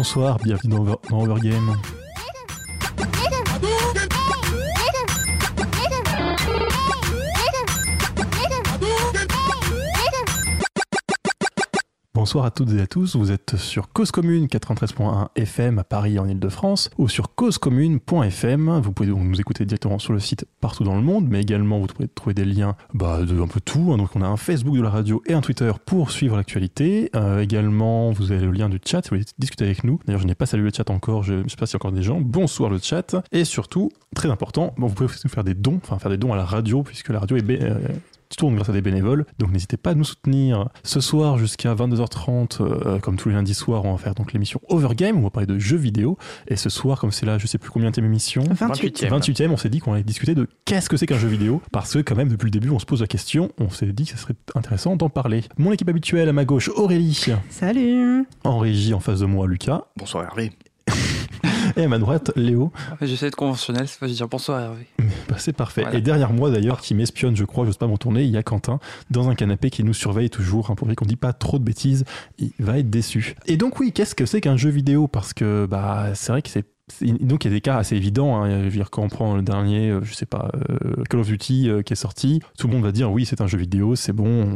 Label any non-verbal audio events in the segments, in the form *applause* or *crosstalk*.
Bonsoir, bienvenue dans, Over-. Bonsoir à toutes et à tous, vous êtes sur Cause Commune 93.1 FM à Paris en Ile-de-France ou sur causecommune.fm. Vous pouvez donc nous écouter directement sur le site partout dans le monde, mais également vous pouvez trouver des liens bah, de un peu tout. hein. Donc on a un Facebook de la radio et un Twitter pour suivre l'actualité. Euh, également, vous avez le lien du chat si vous voulez discuter avec nous. D'ailleurs, je n'ai pas salué le chat encore, je ne sais pas s'il y a encore des gens. Bonsoir le chat. Et surtout, très important, vous pouvez aussi nous faire des dons, enfin faire des dons à la radio, puisque la radio est... bé- euh, tourne grâce à des bénévoles. Donc n'hésitez pas à nous soutenir ce soir jusqu'à 22h30, euh, comme tous les lundis soirs, on va faire donc l'émission Overgame, où on va parler de jeux vidéo. Et ce soir, comme c'est là, je sais plus combien de émission. 28. 28e, on s'est dit qu'on allait discuter de qu'est-ce que c'est qu'un jeu vidéo, parce que quand même depuis le début on se pose la question, on s'est dit que ce serait intéressant d'en parler. Mon équipe habituelle à ma gauche, Aurélie, Salut en régie en face de moi, Lucas, Bonsoir Hervé. Et à ma droite, Léo. J'essaie d'être conventionnel, cette fois je dire bonsoir Hervé. Bah, c'est parfait. Voilà. Et derrière moi d'ailleurs, qui m'espionne, je crois, j'ose pas m'en tourner, il y a Quentin dans un canapé qui nous surveille toujours hein, pour qu'on dit pas trop de bêtises. Il va être déçu. Et donc oui, qu'est-ce que c'est qu'un jeu vidéo? Parce que bah c'est vrai que c'est c'est- donc il y a des cas assez évidents. hein. Je veux dire, quand on prend le dernier, euh, je sais pas, euh, Call of Duty euh, qui est sorti, tout le monde va dire oui, c'est un jeu vidéo, c'est bon,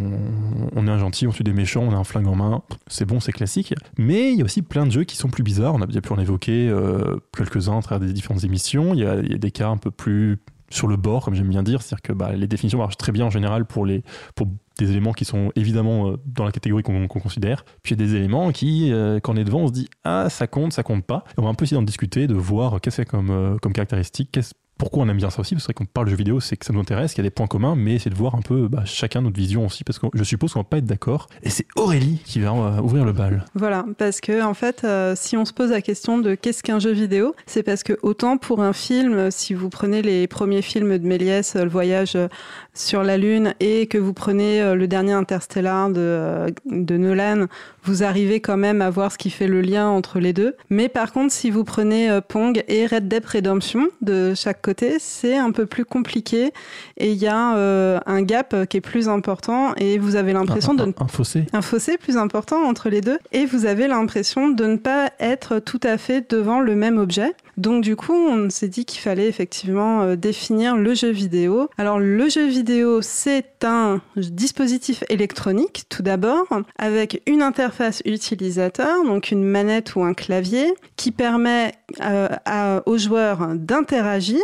on, est un gentil, on tue des méchants, on a un flingue en main, c'est bon, c'est classique. Mais il y a aussi plein de jeux qui sont plus bizarres. On a déjà pu en évoquer quelques-uns à travers des différentes émissions. Il y, a, il y a des cas un peu plus sur le bord, comme j'aime bien dire, c'est-à-dire que bah, les définitions marchent très bien en général pour les pour des éléments qui sont évidemment euh, dans la catégorie qu'on considère. Puis il y a des éléments qui, euh, quand on est devant, on se dit ah ça compte, ça compte pas. On va un peu essayer d'en discuter, de voir qu'est-ce que comme euh, comme caractéristique, qu'est-ce pourquoi on aime bien ça aussi Parce qu'on parle de jeux vidéo, c'est que ça nous intéresse, qu'il y a des points communs, mais c'est de voir un peu bah, chacun notre vision aussi, parce que je suppose qu'on va pas être d'accord. Et c'est Aurélie qui va euh, ouvrir le bal. Voilà, parce que en fait, euh, si on se pose la question de qu'est-ce qu'un jeu vidéo, c'est parce que autant pour un film, si vous prenez les premiers films de Méliès, euh, Le Voyage sur la Lune, et que vous prenez le dernier Interstellar de, de Nolan, vous arrivez quand même à voir ce qui fait le lien entre les deux. Mais par contre, si vous prenez Pong et Red Dead Redemption de chaque côté, c'est un peu plus compliqué et il y a euh, un gap qui est plus important et vous avez l'impression un, de un fossé. un fossé plus important entre les deux et vous avez l'impression de ne pas être tout à fait devant le même objet. Donc du coup, on s'est dit qu'il fallait effectivement euh, définir le jeu vidéo. Alors le jeu vidéo, c'est un dispositif électronique tout d'abord avec une interface utilisateur, donc une manette ou un clavier qui permet euh, aux joueurs d'interagir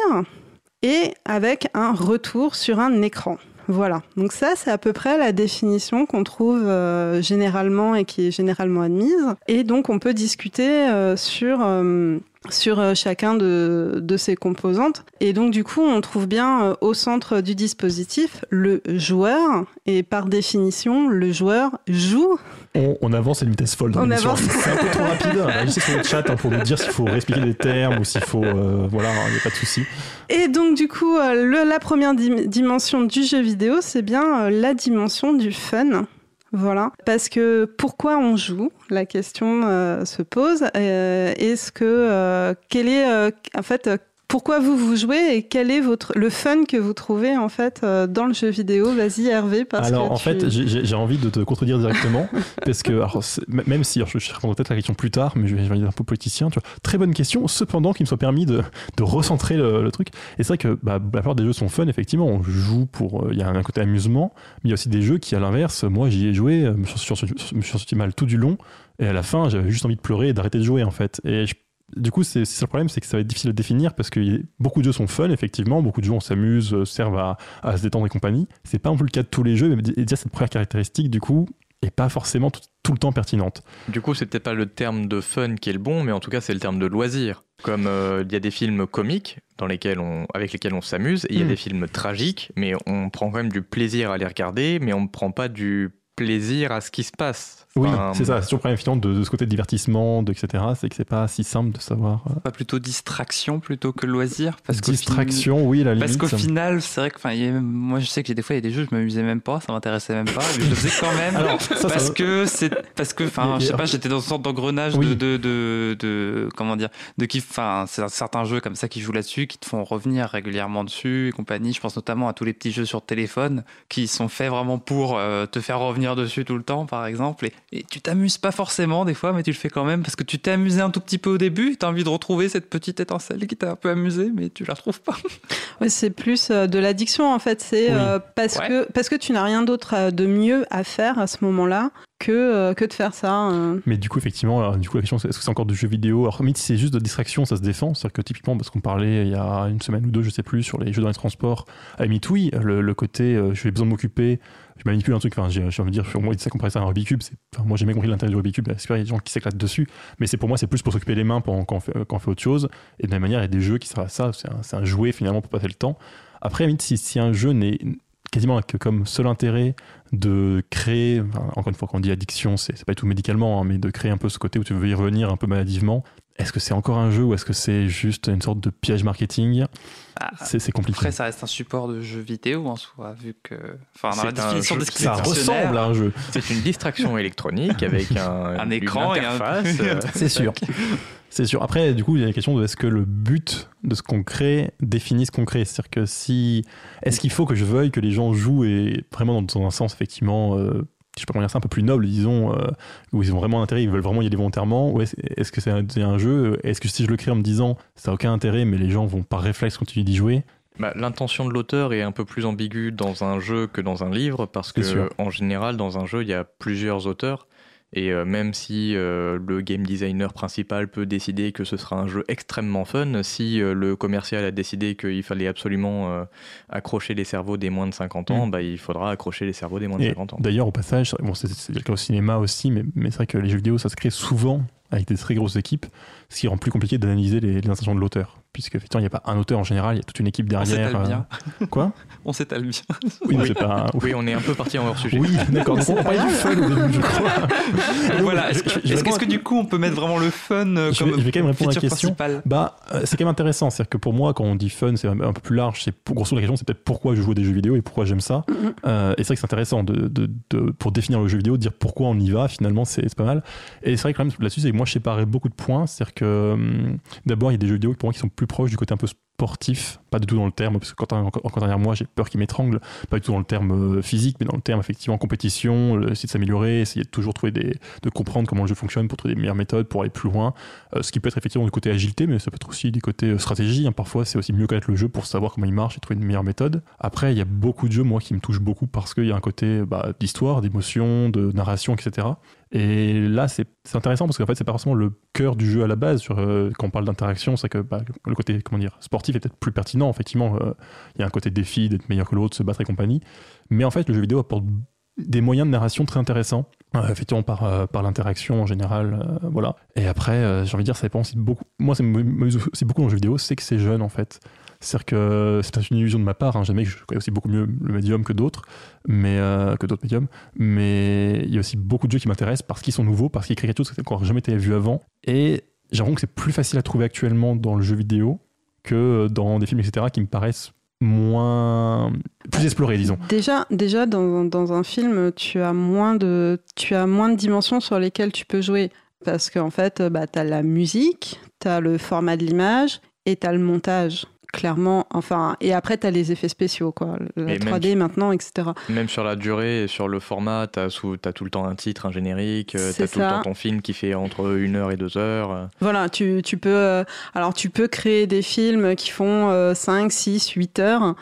et avec un retour sur un écran. Voilà, donc ça c'est à peu près la définition qu'on trouve euh, généralement et qui est généralement admise. Et donc on peut discuter sur, sur euh, chacun de, de ces composantes. Et donc du coup on trouve bien euh, au centre du dispositif le joueur. Et par définition, le joueur joue. On, on avance à une vitesse folle dans On l'émission. avance. C'est un peu trop rapide. Réagissez sur le chat hein, pour nous dire s'il faut réexpliquer des termes ou s'il faut. euh, voilà, il n'y a pas de souci. Et donc du coup, le- la première dim- dimension du jeu vidéo, c'est bien la dimension du fun. Voilà, parce que pourquoi on joue La question euh, se pose. Euh, Est-ce que euh, quel est euh, en fait pourquoi vous vous jouez et quel est votre le fun que vous trouvez en fait euh, dans le jeu vidéo? Vas-y Hervé, parce alors que en tu- fait, j'ai- envie de te contredire directement *laughs* parce que alors, même si alors, je, je répondrai peut-être la question plus tard, mais je vais, je vais dire un peu politicien. Tu vois, très bonne question. Cependant, qu'il me soit permis de, de recentrer le, le truc. Et c'est vrai que bah, la plupart des jeux sont fun. Effectivement, on joue pour. euh, Il y a un côté amusement, mais il y a aussi des jeux qui, à l'inverse, moi j'y ai joué, euh, je me suis je me suis senti mal tout du long, et à la fin, j'avais juste envie de pleurer et d'arrêter de jouer en fait. Et je- du coup, c'est ça le problème, c'est que ça va être difficile à définir parce que y beaucoup de jeux sont fun, effectivement, beaucoup de jeux on s'amuse, euh, servent à, à se détendre et compagnie. C'est pas un peu le cas de tous les jeux, mais déjà cette première caractéristique, du coup, est pas forcément tout, tout le temps pertinente. Du coup, c'est peut-être pas le terme de fun qui est le bon, mais en tout cas, c'est le terme de loisir. Comme euh, il y a des films comiques dans lesquels on, avec lesquels on s'amuse, et il y a Mm. des films tragiques, mais on prend quand même du plaisir à les regarder, mais on ne prend pas du plaisir à ce qui se passe. Oui, Enfin, c'est ça, c'est toujours le problème effectivement de, de ce côté de divertissement, de, etc. C'est que c'est pas si simple de savoir. euh, Pas plutôt distraction plutôt que loisir parce distraction, oui, la fin- Parce limite. qu'au final, c'est vrai que enfin, il y a- moi je sais que j'ai des fois il y a des jeux je m'amusais même pas, ça m'intéressait même pas, mais je le faisais quand même. *laughs* Alors, ça, ça parce que c'est parce que enfin je sais pas j'étais dans une sorte d'engrenage Oui. de, de, de de comment dire de qui enfin c'est certains jeux comme ça qui jouent là-dessus qui te font revenir régulièrement dessus et compagnie je pense notamment à tous les petits jeux sur téléphone qui sont faits vraiment pour euh, te faire revenir dessus tout le temps par exemple et et tu t'amuses pas forcément des fois, mais tu le fais quand même parce que tu t'es amusé un tout petit peu au début, tu as envie de retrouver cette petite étincelle qui t'a un peu amusé, mais tu la retrouves pas. *laughs* Ouais, c'est plus euh, de l'addiction en fait. C'est Oui. euh, parce, Ouais. que, parce que tu n'as rien d'autre euh, de mieux à faire à ce moment-là que, euh, que de faire ça. euh. Mais du coup, effectivement, alors, du coup, la question, est-ce que c'est encore du jeu vidéo? Alors, si c'est juste de distraction, ça se défend. C'est-à-dire que typiquement, parce qu'on parlait il y a une semaine ou deux, je sais plus, sur les jeux dans les transports, à la limite, oui, le, le côté euh, j'ai besoin de m'occuper, je manipule un truc, enfin, j'ai envie de dire, pour moi, ça comparer ça à un Rubik's Cube, moi j'ai jamais compris l'intérêt du Rubik's Cube, il y a des gens qui s'éclatent dessus, mais c'est pour moi, c'est plus pour s'occuper les mains pendant quand on fait autre chose. Et de la même manière, il y a des jeux qui servent à ça, c'est un, jouet finalement pour passer le temps. Après, si, si un jeu n'est quasiment comme seul intérêt de créer, enfin, encore une fois, quand on dit addiction, c'est c'est pas du tout médicalement, hein, mais de créer un peu ce côté où tu veux y revenir un peu maladivement. Est-ce que c'est encore un jeu ou est-ce que c'est juste une sorte de piège marketing? Ah, C'est c'est compliqué. Après, ça reste un support de jeu vidéo en soi, vu que. Enfin, dans la définition de ce qui ça ressemble à un jeu. C'est une distraction électronique avec un, *laughs* Un une écran et un- interface. *laughs* euh, C'est sûr. C'est sûr. Après, du coup, il y a la question de est-ce que le but de ce qu'on crée définit ce qu'on crée? C'est-à-dire que si. Est-ce qu'il faut que je veuille que les gens jouent et vraiment dans, un sens, effectivement, euh, je sais pas comment dire ça, un peu plus noble, disons, euh, où ils ont vraiment intérêt, ils veulent vraiment y aller volontairement Ou est-ce que c'est un, jeu Est-ce que si je le crée en me disant ça n'a aucun intérêt, mais les gens vont par réflexe continuer d'y jouer? Bah, L'intention de l'auteur est un peu plus ambiguë dans un jeu que dans un livre parce que sûr. en général dans un jeu il y a plusieurs auteurs et euh, même si euh, le game designer principal peut décider que ce sera un jeu extrêmement fun, si euh, le commercial a décidé qu'il fallait absolument accrocher les cerveaux des moins de 50 ans, Mm. bah, il faudra accrocher les cerveaux des moins de Et 50 ans. D'ailleurs, au passage, bon, c'est c'est le cas au cinéma aussi, mais, mais c'est vrai que les jeux vidéo, ça se crée souvent avec des très grosses équipes, ce qui rend plus compliqué d'analyser les, les intentions de l'auteur. Puisque, effectivement, il n'y a pas un auteur en général, il y a toute une équipe On derrière. s'étale bien. euh, Quoi? *laughs* On s'étale bien. Oui, pas. On est un peu parti en hors sujet. Oui, d'accord. *laughs* On parlait du fun au début, je crois. *laughs* Donc, voilà. Est-ce que, du coup, on peut mettre vraiment le fun euh, Je comme vais- je vais quand même répondre à la question. principale? Bah, euh, c'est quand même intéressant. C'est-à-dire que pour moi, quand on dit fun, c'est un peu plus large. C'est grosso modo, la question, c'est peut-être pourquoi je joue à des jeux vidéo et pourquoi j'aime ça. Mhm. Euh, et c'est vrai que c'est intéressant de, de- de- pour définir le jeu vidéo, de dire pourquoi on y va. Finalement, c'est c'est pas mal. Et c'est vrai que quand même là-dessus, c'est que moi, je séparais beaucoup de points. C'est-à-dire hum, d'abord, il y a des jeux vidéo pour moi qui sont plus proches du côté un peu sportif, pas du tout dans le terme, parce que quand, quand, derrière moi, j'ai peur qu'il m'étrangle, pas du tout dans le terme euh, physique, mais dans le terme effectivement compétition, essayer de s'améliorer, essayer de toujours trouver de comprendre comment le jeu fonctionne pour trouver des meilleures méthodes pour aller plus loin. Euh, ce qui peut être effectivement du côté agilité, mais ça peut être aussi du côté euh, stratégie. hein. Parfois, c'est aussi mieux connaître le jeu pour savoir comment il marche et trouver une meilleure méthode. Après, il y a beaucoup de jeux, moi, qui me touchent beaucoup parce qu'il y a un côté bah, d'histoire, d'émotion, de narration, etc. Et là, c'est c'est intéressant parce qu'en fait, c'est pas forcément le cœur du jeu à la base. Sur, euh, quand on parle d'interaction, c'est que bah, le côté comment dire, sportif est peut-être plus pertinent. Effectivement, euh, il y a un côté défi d'être meilleur que l'autre, se battre et compagnie. Mais en fait, le jeu vidéo apporte des moyens de narration très intéressants. Euh, effectivement, par, par l'interaction en général. voilà. Et après, j'ai envie de dire, ça dépend aussi beaucoup. Moi, aussi beaucoup dans le jeu vidéo, c'est que c'est jeune en fait. C'est-à-dire que c'est une illusion de ma part, hein, jamais je connais aussi beaucoup mieux le médium que d'autres, mais euh, que d'autres médiums. Mais il y a aussi beaucoup de jeux qui m'intéressent parce qu'ils sont nouveaux, parce qu'ils créent quelque chose qui n'a encore jamais été vu avant. Et j'ai l'impression que c'est plus facile à trouver actuellement dans le jeu vidéo que dans des films, etc., qui me paraissent moins. plus explorés, disons. Déjà, déjà dans, dans un film, tu as, moins de, tu as moins de dimensions sur lesquelles tu peux jouer. Parce qu'en fait, bah, tu as la musique, tu as le format de l'image et tu as le montage. Clairement, enfin, et après, tu as les effets spéciaux, quoi. La Et même 3D maintenant, etc. Même sur la durée et sur le format, tu as, tout le temps un titre, un générique, tu C'est as tout le temps ton film qui fait entre une heure et deux heures. euh. Voilà, tu, tu peux, euh, alors tu peux créer des films qui font euh, 5, 6, 8 heures,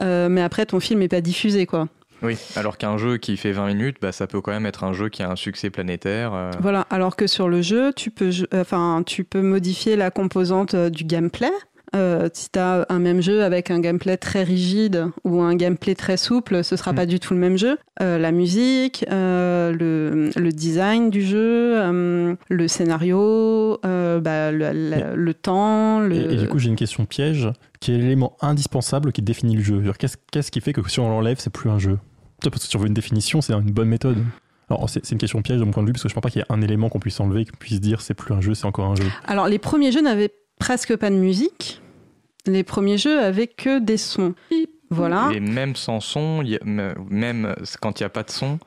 euh, mais après, ton film n'est pas diffusé, quoi. Oui, alors qu'un jeu qui fait 20 minutes, bah, ça peut quand même être un jeu qui a un succès planétaire. euh. Voilà, alors que sur le jeu, tu peux, euh, enfin, tu peux modifier la composante euh, du gameplay. Euh, si tu as un même jeu avec un gameplay très rigide ou un gameplay très souple, ce sera Mm. pas du tout le même jeu. Euh, la musique, euh, le, le design du jeu, le scénario, bah, le, temps. Le... Et, et du coup, j'ai une question piège. Quel est l'élément indispensable qui définit le jeu Qu'est-ce qui fait que si on l'enlève, c'est plus un jeu? Parce que si on veut une définition, c'est une bonne méthode. Alors, c'est une question piège de mon point de vue, parce que je pense pas qu'il y ait un élément qu'on puisse enlever, qu'on puisse dire c'est plus un jeu, c'est encore un jeu. Alors, les premiers jeux n'avaient presque pas de musique. Les premiers jeux avaient que des sons. Voilà. Et même sans son, y a- même quand il n'y a pas de son,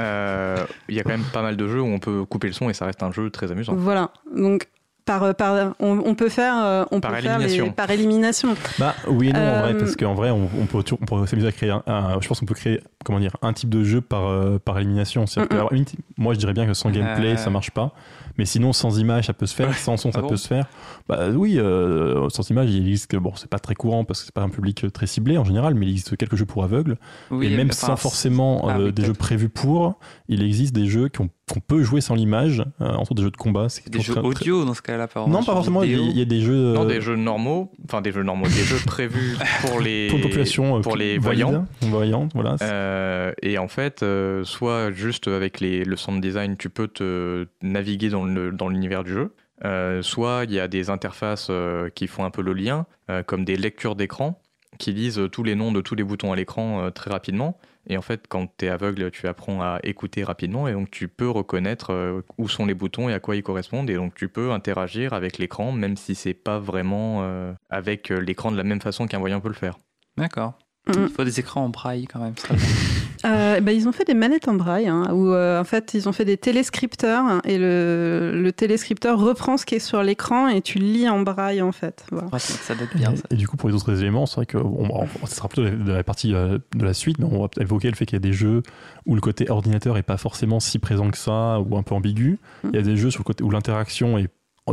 euh, il y a quand même pas mal de jeux où on peut couper le son et ça reste un jeu très amusant. Voilà. Donc, par, par, on, peut faire, on par peut élimination. Faire par élimination. Bah oui et non en vrai Euh, parce qu'en vrai on, on peut on peut s'amuser à créer un, un- je pense qu'on peut créer comment dire un type de jeu par euh, par élimination. Limite, moi je dirais bien que sans gameplay Euh. ça marche pas, mais sinon sans image ça peut se faire, sans son ça Ah bon peut se faire. Bah oui euh, sans image il existe bon c'est pas très courant parce que c'est pas un public très ciblé en général, mais il existe quelques jeux pour aveugles. Oui, et même sans forcément euh, des jeux prévus pour, il existe des jeux qu'on qu'on peut jouer sans l'image, euh, entre des jeux de combat. C'est Des jeux très- très- audio dans ce cas-là, par Non, pas forcément. Il y, a- y des jeux Non, euh, des jeux normaux, enfin des jeux normaux, des jeux prévus pour *laughs* les, pour population euh, pour les valide, voyants. voyante, voilà. Euh, et en fait, euh, soit juste avec les, le sound design, tu peux te naviguer dans le- dans l'univers du jeu. Euh, soit il y a des interfaces euh, qui font un peu le lien, euh, comme des lectures d'écran, qui lisent tous les noms de tous les boutons à l'écran euh, très rapidement. Et en fait, quand tu es aveugle, tu apprends à écouter rapidement et donc tu peux reconnaître euh, où sont les boutons et à quoi ils correspondent. Et donc tu peux interagir avec l'écran, même si c'est pas vraiment euh, avec euh, l'écran de la même façon qu'un voyant peut le faire. D'accord. Mm. Il faut des écrans en braille quand même. *laughs* Euh, bah, ils ont fait des manettes en braille, hein, où euh, en fait ils ont fait des téléscripteurs hein, et le, le téléscripteur reprend ce qui est sur l'écran et tu lis en braille en fait. Voilà. Pratique, ça doit être bien. ça. Et, et du coup, pour les autres éléments, c'est vrai que bon, on- ce sera plutôt de la partie euh, de la suite, mais on va peut-être évoquer le fait qu'il y a des jeux où le côté ordinateur est pas forcément si présent que ça ou un peu ambigu. Il y a des jeux sur le côté où l'interaction est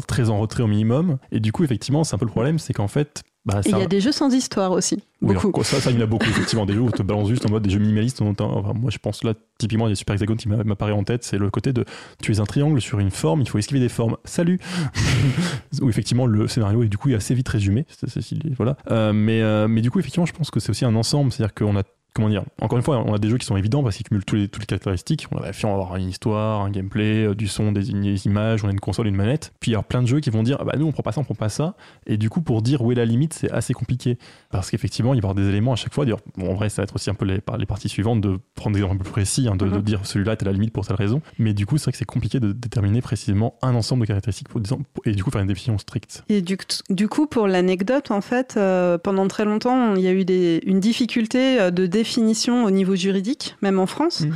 très en retrait au minimum. Et du coup, effectivement, c'est un peu le problème, c'est qu'en fait, bah, il y a des jeux sans histoire aussi, Oui, beaucoup. alors, ça, ça, il y en a beaucoup, effectivement. Des jeux où on te balance juste en mode des jeux minimalistes. Enfin, moi, je pense là, typiquement, il y a Super Hexagone qui m'a- m'apparaît en tête. C'est le côté de tu es un triangle sur une forme, il faut esquiver des formes. Salut *laughs* Où effectivement, le scénario est du coup assez vite résumé. Voilà. Euh, mais, euh, mais du coup, effectivement, je pense que c'est aussi un ensemble. C'est-à-dire qu'on a comment dire encore une fois on a des jeux qui sont évidents parce qu'ils cumulent tous les, toutes les caractéristiques. On va on va avoir une histoire un gameplay euh, du son des, des images on a une console une manette. Puis il y a plein de jeux qui vont dire ah bah nous on prend pas ça on prend pas ça. Et du coup pour dire où est la limite c'est assez compliqué. Parce qu'effectivement il va y avoir des éléments à chaque fois. Dire bon en vrai ça va être aussi un peu les, par- les parties suivantes de prendre des exemples plus précis hein, de, de Mhm. dire celui-là à la limite pour telle raison. Mais du coup c'est vrai que c'est compliqué de déterminer précisément un ensemble de caractéristiques pour, et du coup faire une définition stricte. Et du, du coup, pour l'anecdote, en fait, euh, pendant très longtemps, il y a eu des, une difficulté euh, de définition au niveau juridique, même en France, Mhm.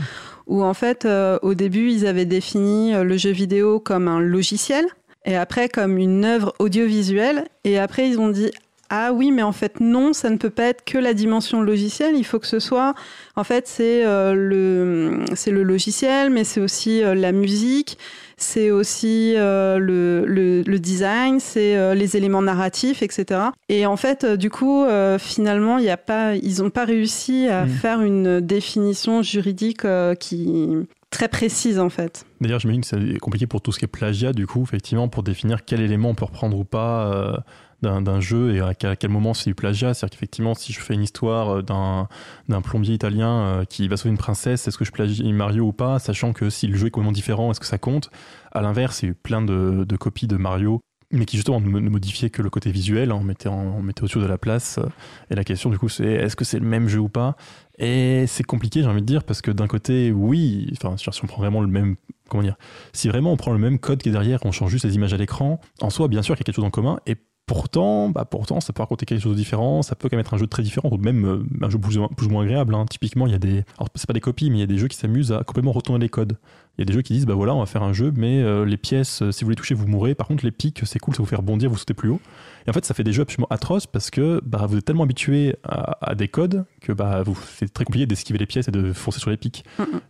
où en fait, euh, au début, ils avaient défini euh, le jeu vidéo comme un logiciel, et après comme une œuvre audiovisuelle, et après ils ont dit ah oui, mais en fait non, ça ne peut pas être que la dimension logicielle. Il faut que ce soit, en fait, c'est euh, le c'est le logiciel, mais c'est aussi euh, la musique, c'est aussi euh, le, le, le design, c'est euh, les éléments narratifs, etc. Et en fait, euh, du coup, finalement, il y a pas, ils n'ont pas réussi à Mm. faire une définition juridique qui très précise en fait. D'ailleurs, j'imagine que c'est compliqué pour tout ce qui est plagiat, du coup, effectivement, pour définir quel élément on peut reprendre ou pas d'un jeu et à quel, moment c'est du plagiat. C'est-à-dire qu'effectivement, si je fais une histoire euh, d'un plombier italien euh, qui va sauver une princesse, est-ce que je plagie Mario ou pas, sachant que si le jeu est complètement différent, est-ce que ça compte? À l'inverse, il y a eu plein de, de copies de Mario mais qui justement ne modifiait que le côté visuel, hein, on mettait, en- on mettait au-dessus de la place. euh, Et la question du coup c'est est-ce que c'est le même jeu ou pas? Et c'est compliqué j'ai envie de dire parce que d'un côté oui, enfin si on prend vraiment le même, comment dire, si vraiment on prend le même code qui est derrière, on change juste les images à l'écran, en soi bien sûr qu'il y a quelque chose en commun et pourtant, bah pourtant, ça peut raconter quelque chose de différent, ça peut quand même être un jeu très différent, ou même euh, un jeu plus ou moins, plus moins agréable. hein. Typiquement, il y a des. Alors, c'est pas des copies, mais il y a des jeux qui s'amusent à complètement retourner les codes. Il y a des jeux qui disent, bah voilà, on va faire un jeu, mais euh, les pièces, euh, si vous les touchez, vous mourrez. Par contre, les pics, c'est cool, ça vous fait rebondir, vous sautez plus haut. Et en fait, ça fait des jeux absolument atroces parce que bah, vous êtes tellement habitué à, à des codes que bah, vous, c'est très compliqué d'esquiver les pièces et de foncer sur les pics.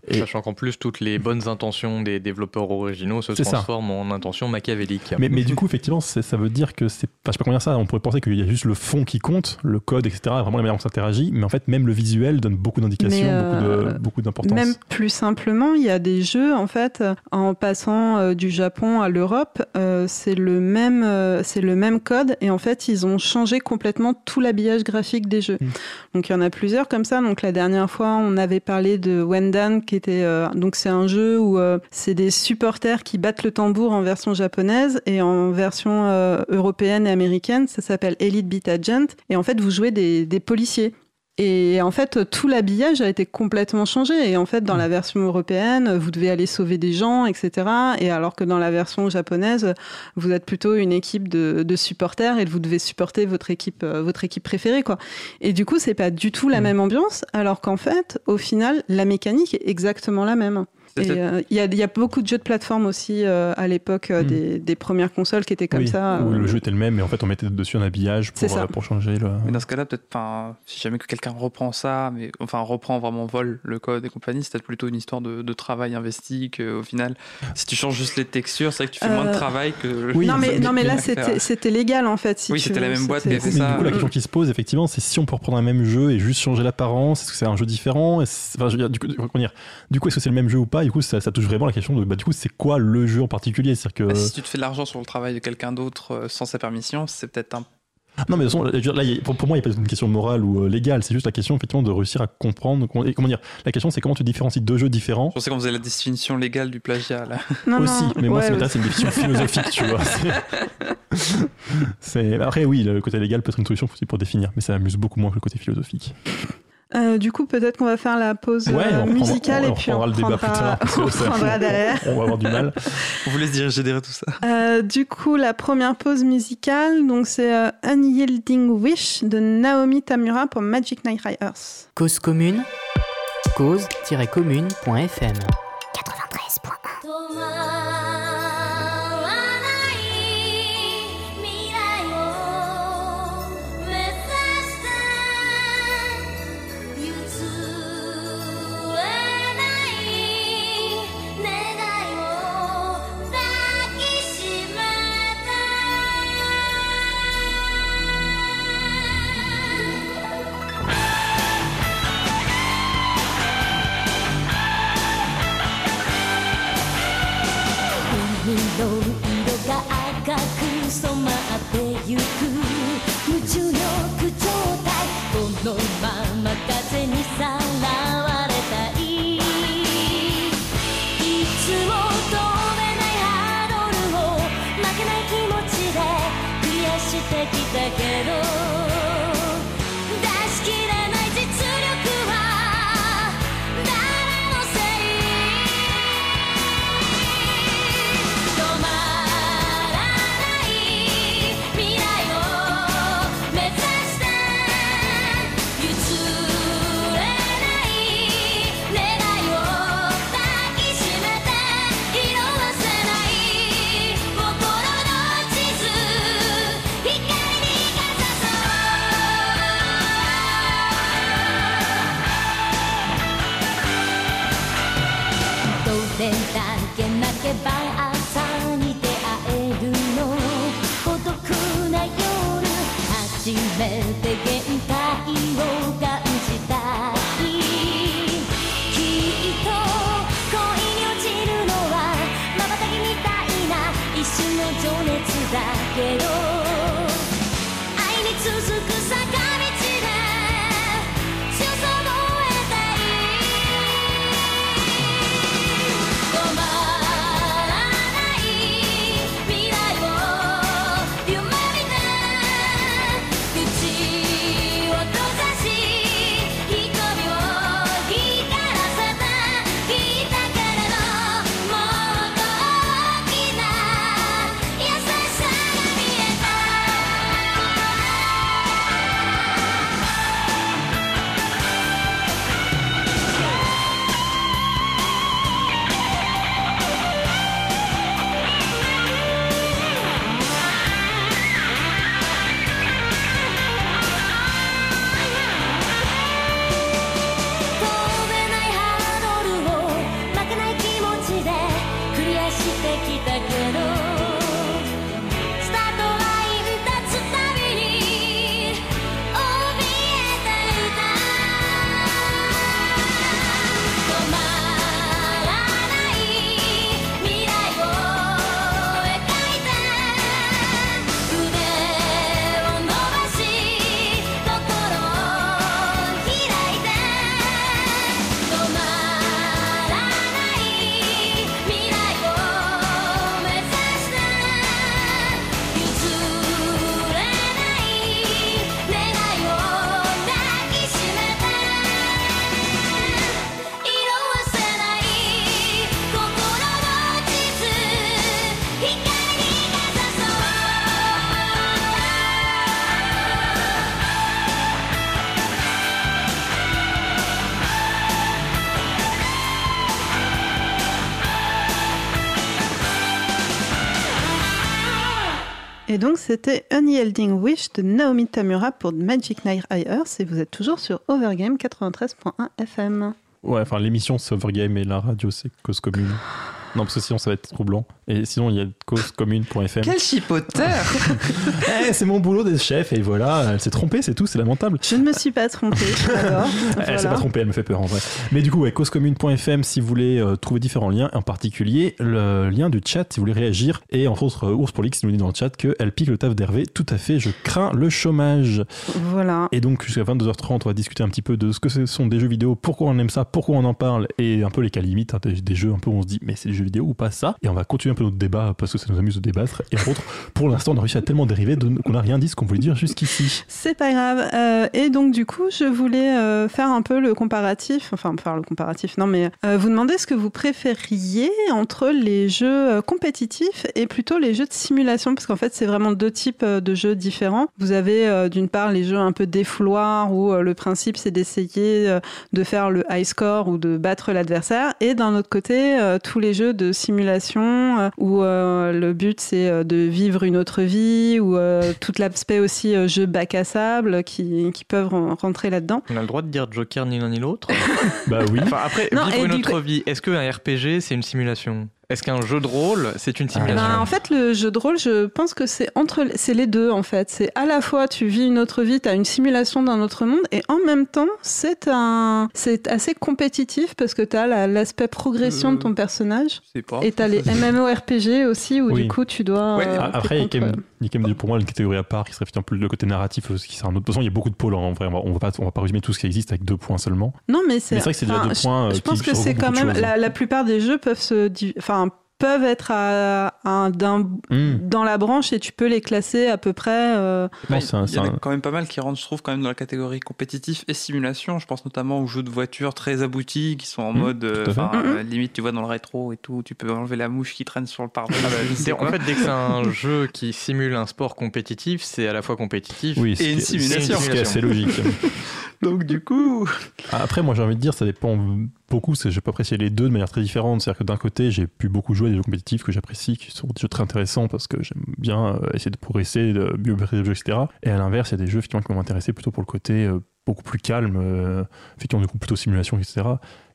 Et- Sachant qu'en plus, toutes les bonnes intentions des développeurs originaux se C'est ça. transforment en intentions machiavéliques. Mais, mais du coup, effectivement, ça veut dire que c'est. Enfin, je sais pas dire ça, on pourrait penser qu'il y a juste le fond qui compte, le code, etc., vraiment la manière dont ça interagit, mais en fait, même le visuel donne beaucoup d'indications, beaucoup euh, beaucoup d'importance. Même plus simplement, il y a des jeux en fait en passant euh, du Japon à l'Europe, euh, c'est le même euh, c'est le même code et en fait ils ont changé complètement tout l'habillage graphique des jeux. Mm. Donc il y en a plusieurs comme ça. Donc la dernière fois on avait parlé de Wendan qui était donc c'est un jeu où c'est des supporters qui battent le tambour en version japonaise et en version européenne et américaine ça s'appelle Elite Beat Agent et en fait vous jouez des, des policiers. Et en fait, tout l'habillage a été complètement changé. Et en fait, dans la version européenne, vous devez aller sauver des gens, etc. Et alors que dans la version japonaise, vous êtes plutôt une équipe de, de supporters et vous devez supporter votre équipe, euh, votre équipe préférée, quoi. Et du coup, c'est pas du tout la Mm. même ambiance, alors qu'en fait, au final, la mécanique est exactement la même. Euh, il y, a beaucoup de jeux de plateforme aussi euh, à l'époque hmm. des, premières consoles qui étaient comme ça. Où le jeu était le même, mais en fait on mettait dessus un habillage pour, pour changer le. Mais dans ce cas-là, peut-être, si jamais que quelqu'un reprend ça, mais enfin reprend vraiment vol le code et compagnie, c'est peut-être plutôt une histoire de, travail investi qu'au final, si tu changes juste les textures, c'est vrai que tu fais moins de travail que. *laughs* Oui, non mais, non mais là c'était légal en fait. oui, c'était la même boîte qui a fait ça. Du coup, la question qui se pose effectivement, c'est si on peut reprendre un même jeu et juste changer l'apparence, est-ce que c'est un jeu différent enfin, je veux dire, du coup, du coup est-ce que c'est le même jeu ou pas Du coup, ça, touche vraiment la question de bah, du coup, c'est quoi le jeu en particulier? C'est que bah, si tu te fais de l'argent sur le travail de quelqu'un d'autre euh, sans sa permission, c'est peut-être un non, mais de toute façon, là, pour, moi, il n'y a pas une question morale ou euh, légale. C'est juste la question, effectivement, de réussir à comprendre. Et comment dire La question, c'est comment tu différencies deux jeux différents. Je pensais qu'on faisait la définition légale du plagiat, là. *laughs* Aussi, mais moi, c'est une définition *laughs* philosophique, tu vois. Après, oui, le côté légal peut être une solution aussi pour définir, mais ça amuse beaucoup moins que le côté philosophique. Euh, du coup, peut-être qu'on va faire la pause euh, musicale et puis on, le débat plus tard. *laughs* On prendra derrière. On va avoir du mal. *laughs* On vous laisse diriger tout ça. Euh, du coup, la première pause musicale, donc c'est Unyielding Wish de Naomi Tamura pour Magic Night Riders. Cause commune, cause-commune.fm. Et donc, c'était Unyielding Wish de Naomi Tamura pour Magic Night Earth. Et vous êtes toujours sur Overgame 93.1 FM. Ouais, enfin, l'émission c'est Overgame et la radio c'est Cause Commune. Non, parce que sinon ça va être troublant. Et sinon, il y a causecommune.fm. Quel chipoteur *laughs* Eh, C'est mon boulot des chefs et voilà, elle s'est trompée, c'est tout, c'est lamentable. Je ne me suis pas trompée, d'abord. *laughs* Elle s'est Voilà. pas trompée, elle me fait peur en vrai. Mais du coup, ouais, causecommune.fm si vous voulez euh, trouver différents liens, en particulier le lien du chat si vous voulez réagir. Et entre autres, euh, Ours pour l'X nous dit dans le chat qu'elle pique le taf d'Hervé. Tout à fait, je crains le chômage. Voilà. Et donc, jusqu'à 22h30, on va discuter un petit peu de ce que ce sont des jeux vidéo, pourquoi on aime ça, pourquoi on en parle, et un peu les cas limites hein, des, des jeux, un peu où on se dit, mais c'est des vidéo ou pas ça Et on va continuer un peu notre débat parce que ça nous amuse de débattre. Et pour l'instant, on a réussi à tellement dériver qu'on n'a rien dit ce qu'on voulait dire jusqu'ici. C'est pas grave. Euh, et donc, du coup, je voulais euh, faire un peu le comparatif. Enfin, faire le comparatif, non, mais euh, vous demander ce que vous préfériez entre les jeux compétitifs et plutôt les jeux de simulation. Parce qu'en fait, c'est vraiment deux types de jeux différents. Vous avez d'une part les jeux un peu défouloirs où le principe c'est d'essayer de faire le high score ou de battre l'adversaire. Et d'un autre côté, tous les jeux de simulation euh, où euh, le but c'est euh, de vivre une autre vie ou euh, tout l'aspect aussi euh, jeu bac à sable qui, qui peuvent ren- rentrer là-dedans. On a le droit de dire Joker ni l'un ni l'autre? *laughs* Bah oui. Enfin, après, Non, vivre une autre vie, est-ce qu'un RPG c'est une simulation? Est-ce qu'un jeu de rôle c'est une Eh simulation ben, en fait, le jeu de rôle, je pense que c'est entre, c'est les deux en fait. C'est à la fois tu vis une autre vie, tu as une simulation d'un autre monde, et en même temps, c'est un, c'est assez compétitif parce que tu as l'aspect progression de ton personnage, Je sais pas. et tu as les *laughs* MMORPG aussi où Oui. du coup tu dois. Ouais, euh, Ah, Après, il y a il y a quand même, pour moi une catégorie à part qui serait un peu le côté narratif, euh, qui serait un autre. De toute façon, il y a beaucoup de pôles en vrai. On va, pas, on va pas résumer tout ce qui existe avec deux points seulement. Non, mais c'est. C'est vrai que c'est déjà deux points. euh, Je pense que c'est quand même choses. la, la plupart des jeux peuvent se, enfin peuvent être à, un- d'un- Hmm. dans la branche et tu peux les classer à peu près. euh, c'est un- il y en c'est a un- quand même pas mal qui rentrent, je trouve, quand même dans la catégorie compétitif et simulation. Je pense notamment aux jeux de voiture très aboutis qui sont en Mhm, mode, euh, euh, limite, tu vois, dans le rétro et tout, tu peux enlever la mouche qui traîne sur le pare-brise. Ah bah, *laughs* en fait, dès que c'est un *laughs* jeu qui simule un sport compétitif, c'est à la fois compétitif Oui, Et une simulation. Ce qui est assez logique. *laughs* Donc, du coup, Après, moi, j'ai envie de dire, ça dépend beaucoup. c'est- Je peux apprécier les deux de manière très différente. C'est-à-dire que d'un côté, j'ai pu beaucoup jouer à des jeux compétitifs que j'apprécie, qui sont des jeux très intéressants parce que j'aime bien euh, essayer de progresser, de mieux maîtriser le jeu, etc. Et à l'inverse, il y a des jeux qui vont m'intéresser plutôt pour le côté euh, beaucoup plus calme, euh, effectivement, du coup, plutôt simulation, etc.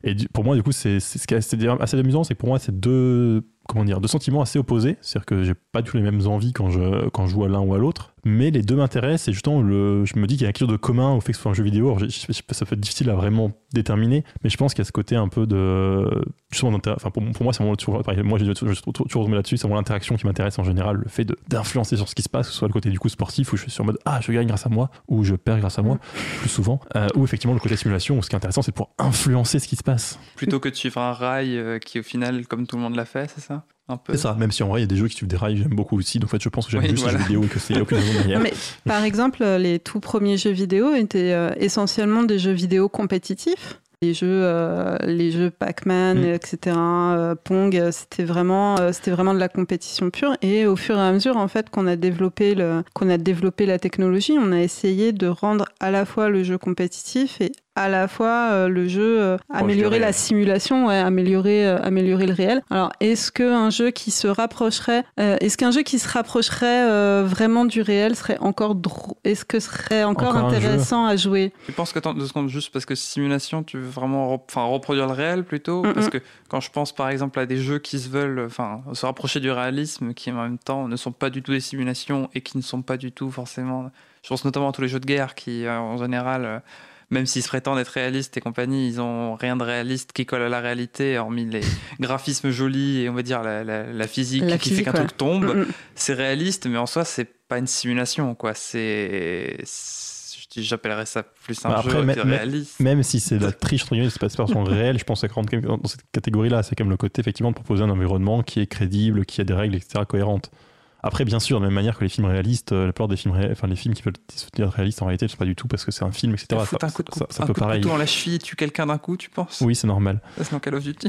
Et pour moi, du coup, c'est assez, amusant, c'est que pour moi, c'est deux, comment dire, deux sentiments assez opposés. C'est-à-dire que j'ai pas du tout les mêmes envies quand je, quand je joue à l'un ou à l'autre. Mais les deux m'intéressent et justement, le, je me dis qu'il y a quelque chose de commun au fait que ce soit un jeu vidéo. Alors, je- je- je- ça peut être difficile à vraiment déterminer, mais je pense qu'il y a ce côté un peu de. Justement, enfin, pour, pour moi, c'est vraiment toujours. pareil, moi, j'ai toujours, remis là-dessus. C'est vraiment l'interaction qui m'intéresse en général. Le fait d'influencer sur ce qui se passe, que ce soit le côté du coup sportif où je suis sur mode Ah, je gagne grâce à moi, ou je perds grâce à moi, plus souvent. Euh, ou effectivement, le côté simulation où ce qui est intéressant, c'est pour influencer ce qui se passe. plutôt que de suivre un rail euh, qui, au final, comme tout le monde l'a fait, c'est ça? C'est ça, même si en vrai, il y a des jeux qui suivent des rails, j'aime beaucoup aussi. Donc en fait, je pense que j'aime Oui, juste voilà. les jeux vidéo et que c'est il y a aucune raison derrière. Mais par exemple, euh, les tout premiers jeux vidéo étaient euh, essentiellement des jeux vidéo compétitifs. Les jeux, euh, les jeux Pac-Man, Mm. etc., euh, Pong, c'était vraiment, euh, c'était vraiment de la compétition pure. Et au fur et à mesure, en fait, qu'on a développé le, qu'on a développé la technologie, on a essayé de rendre à la fois le jeu compétitif et à la fois euh, le jeu euh, améliorer la simulation, ouais, améliorer, euh, améliorer le réel. Alors, est-ce qu'un jeu qui se rapprocherait, euh, est-ce qu'un jeu qui se rapprocherait euh, vraiment du réel serait encore Est-ce que ce serait encore, intéressant à jouer? Tu penses que deux secondes, juste parce que simulation, tu veux vraiment rep- reproduire le réel plutôt? Mm, Parce que quand je pense par exemple à des jeux qui se veulent enfin, se rapprocher du réalisme, qui en même temps ne sont pas du tout des simulations et qui ne sont pas du tout forcément. Je pense notamment à tous les jeux de guerre qui, euh, en général, euh, même s'ils se prétendent être réalistes et compagnie, ils ont rien de réaliste qui colle à la réalité, hormis les *laughs* graphismes jolis et on va dire la, la- la physique La qui physique, fait qu'un ouais. truc tombe Mm, mm. c'est réaliste, mais en soi, c'est pas une simulation, quoi. C'est. J'appellerais ça plus un Bah jeu après, mais- que mais- réaliste. Même si c'est de la triche, entre guillemets, c'est pas, réel, je pense que ça rentre même dans cette catégorie-là. C'est quand même le côté, effectivement, de proposer un environnement qui est crédible, qui a des règles, etc., cohérentes. Après, bien sûr, de la même manière que les films réalistes, euh, la plupart des films, ré- enfin, les films qui veulent se dire réalistes en réalité, ne sont pas du tout parce que c'est un film, etc. Ça, un coup de, ça- cou- ça un peut coup de pareil. couteau en la cheville tue quelqu'un d'un coup, tu penses? Oui, c'est normal. Ça, c'est dans Call of Duty.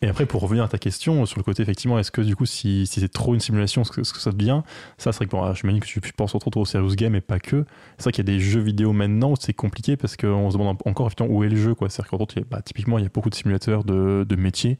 Et après, pour revenir à ta question sur le côté, effectivement, est-ce que du coup, si, si c'est trop une simulation, ce que, ça devient, ça, c'est vrai que bon, je m'imagine que tu, tu penses trop trop au serious game et pas que. C'est vrai qu'il y a des jeux vidéo maintenant où c'est compliqué parce qu'on se demande encore effectivement où est le jeu. C'est-à-dire qu'en bah, typiquement, il y a beaucoup de simulateurs de, de métiers.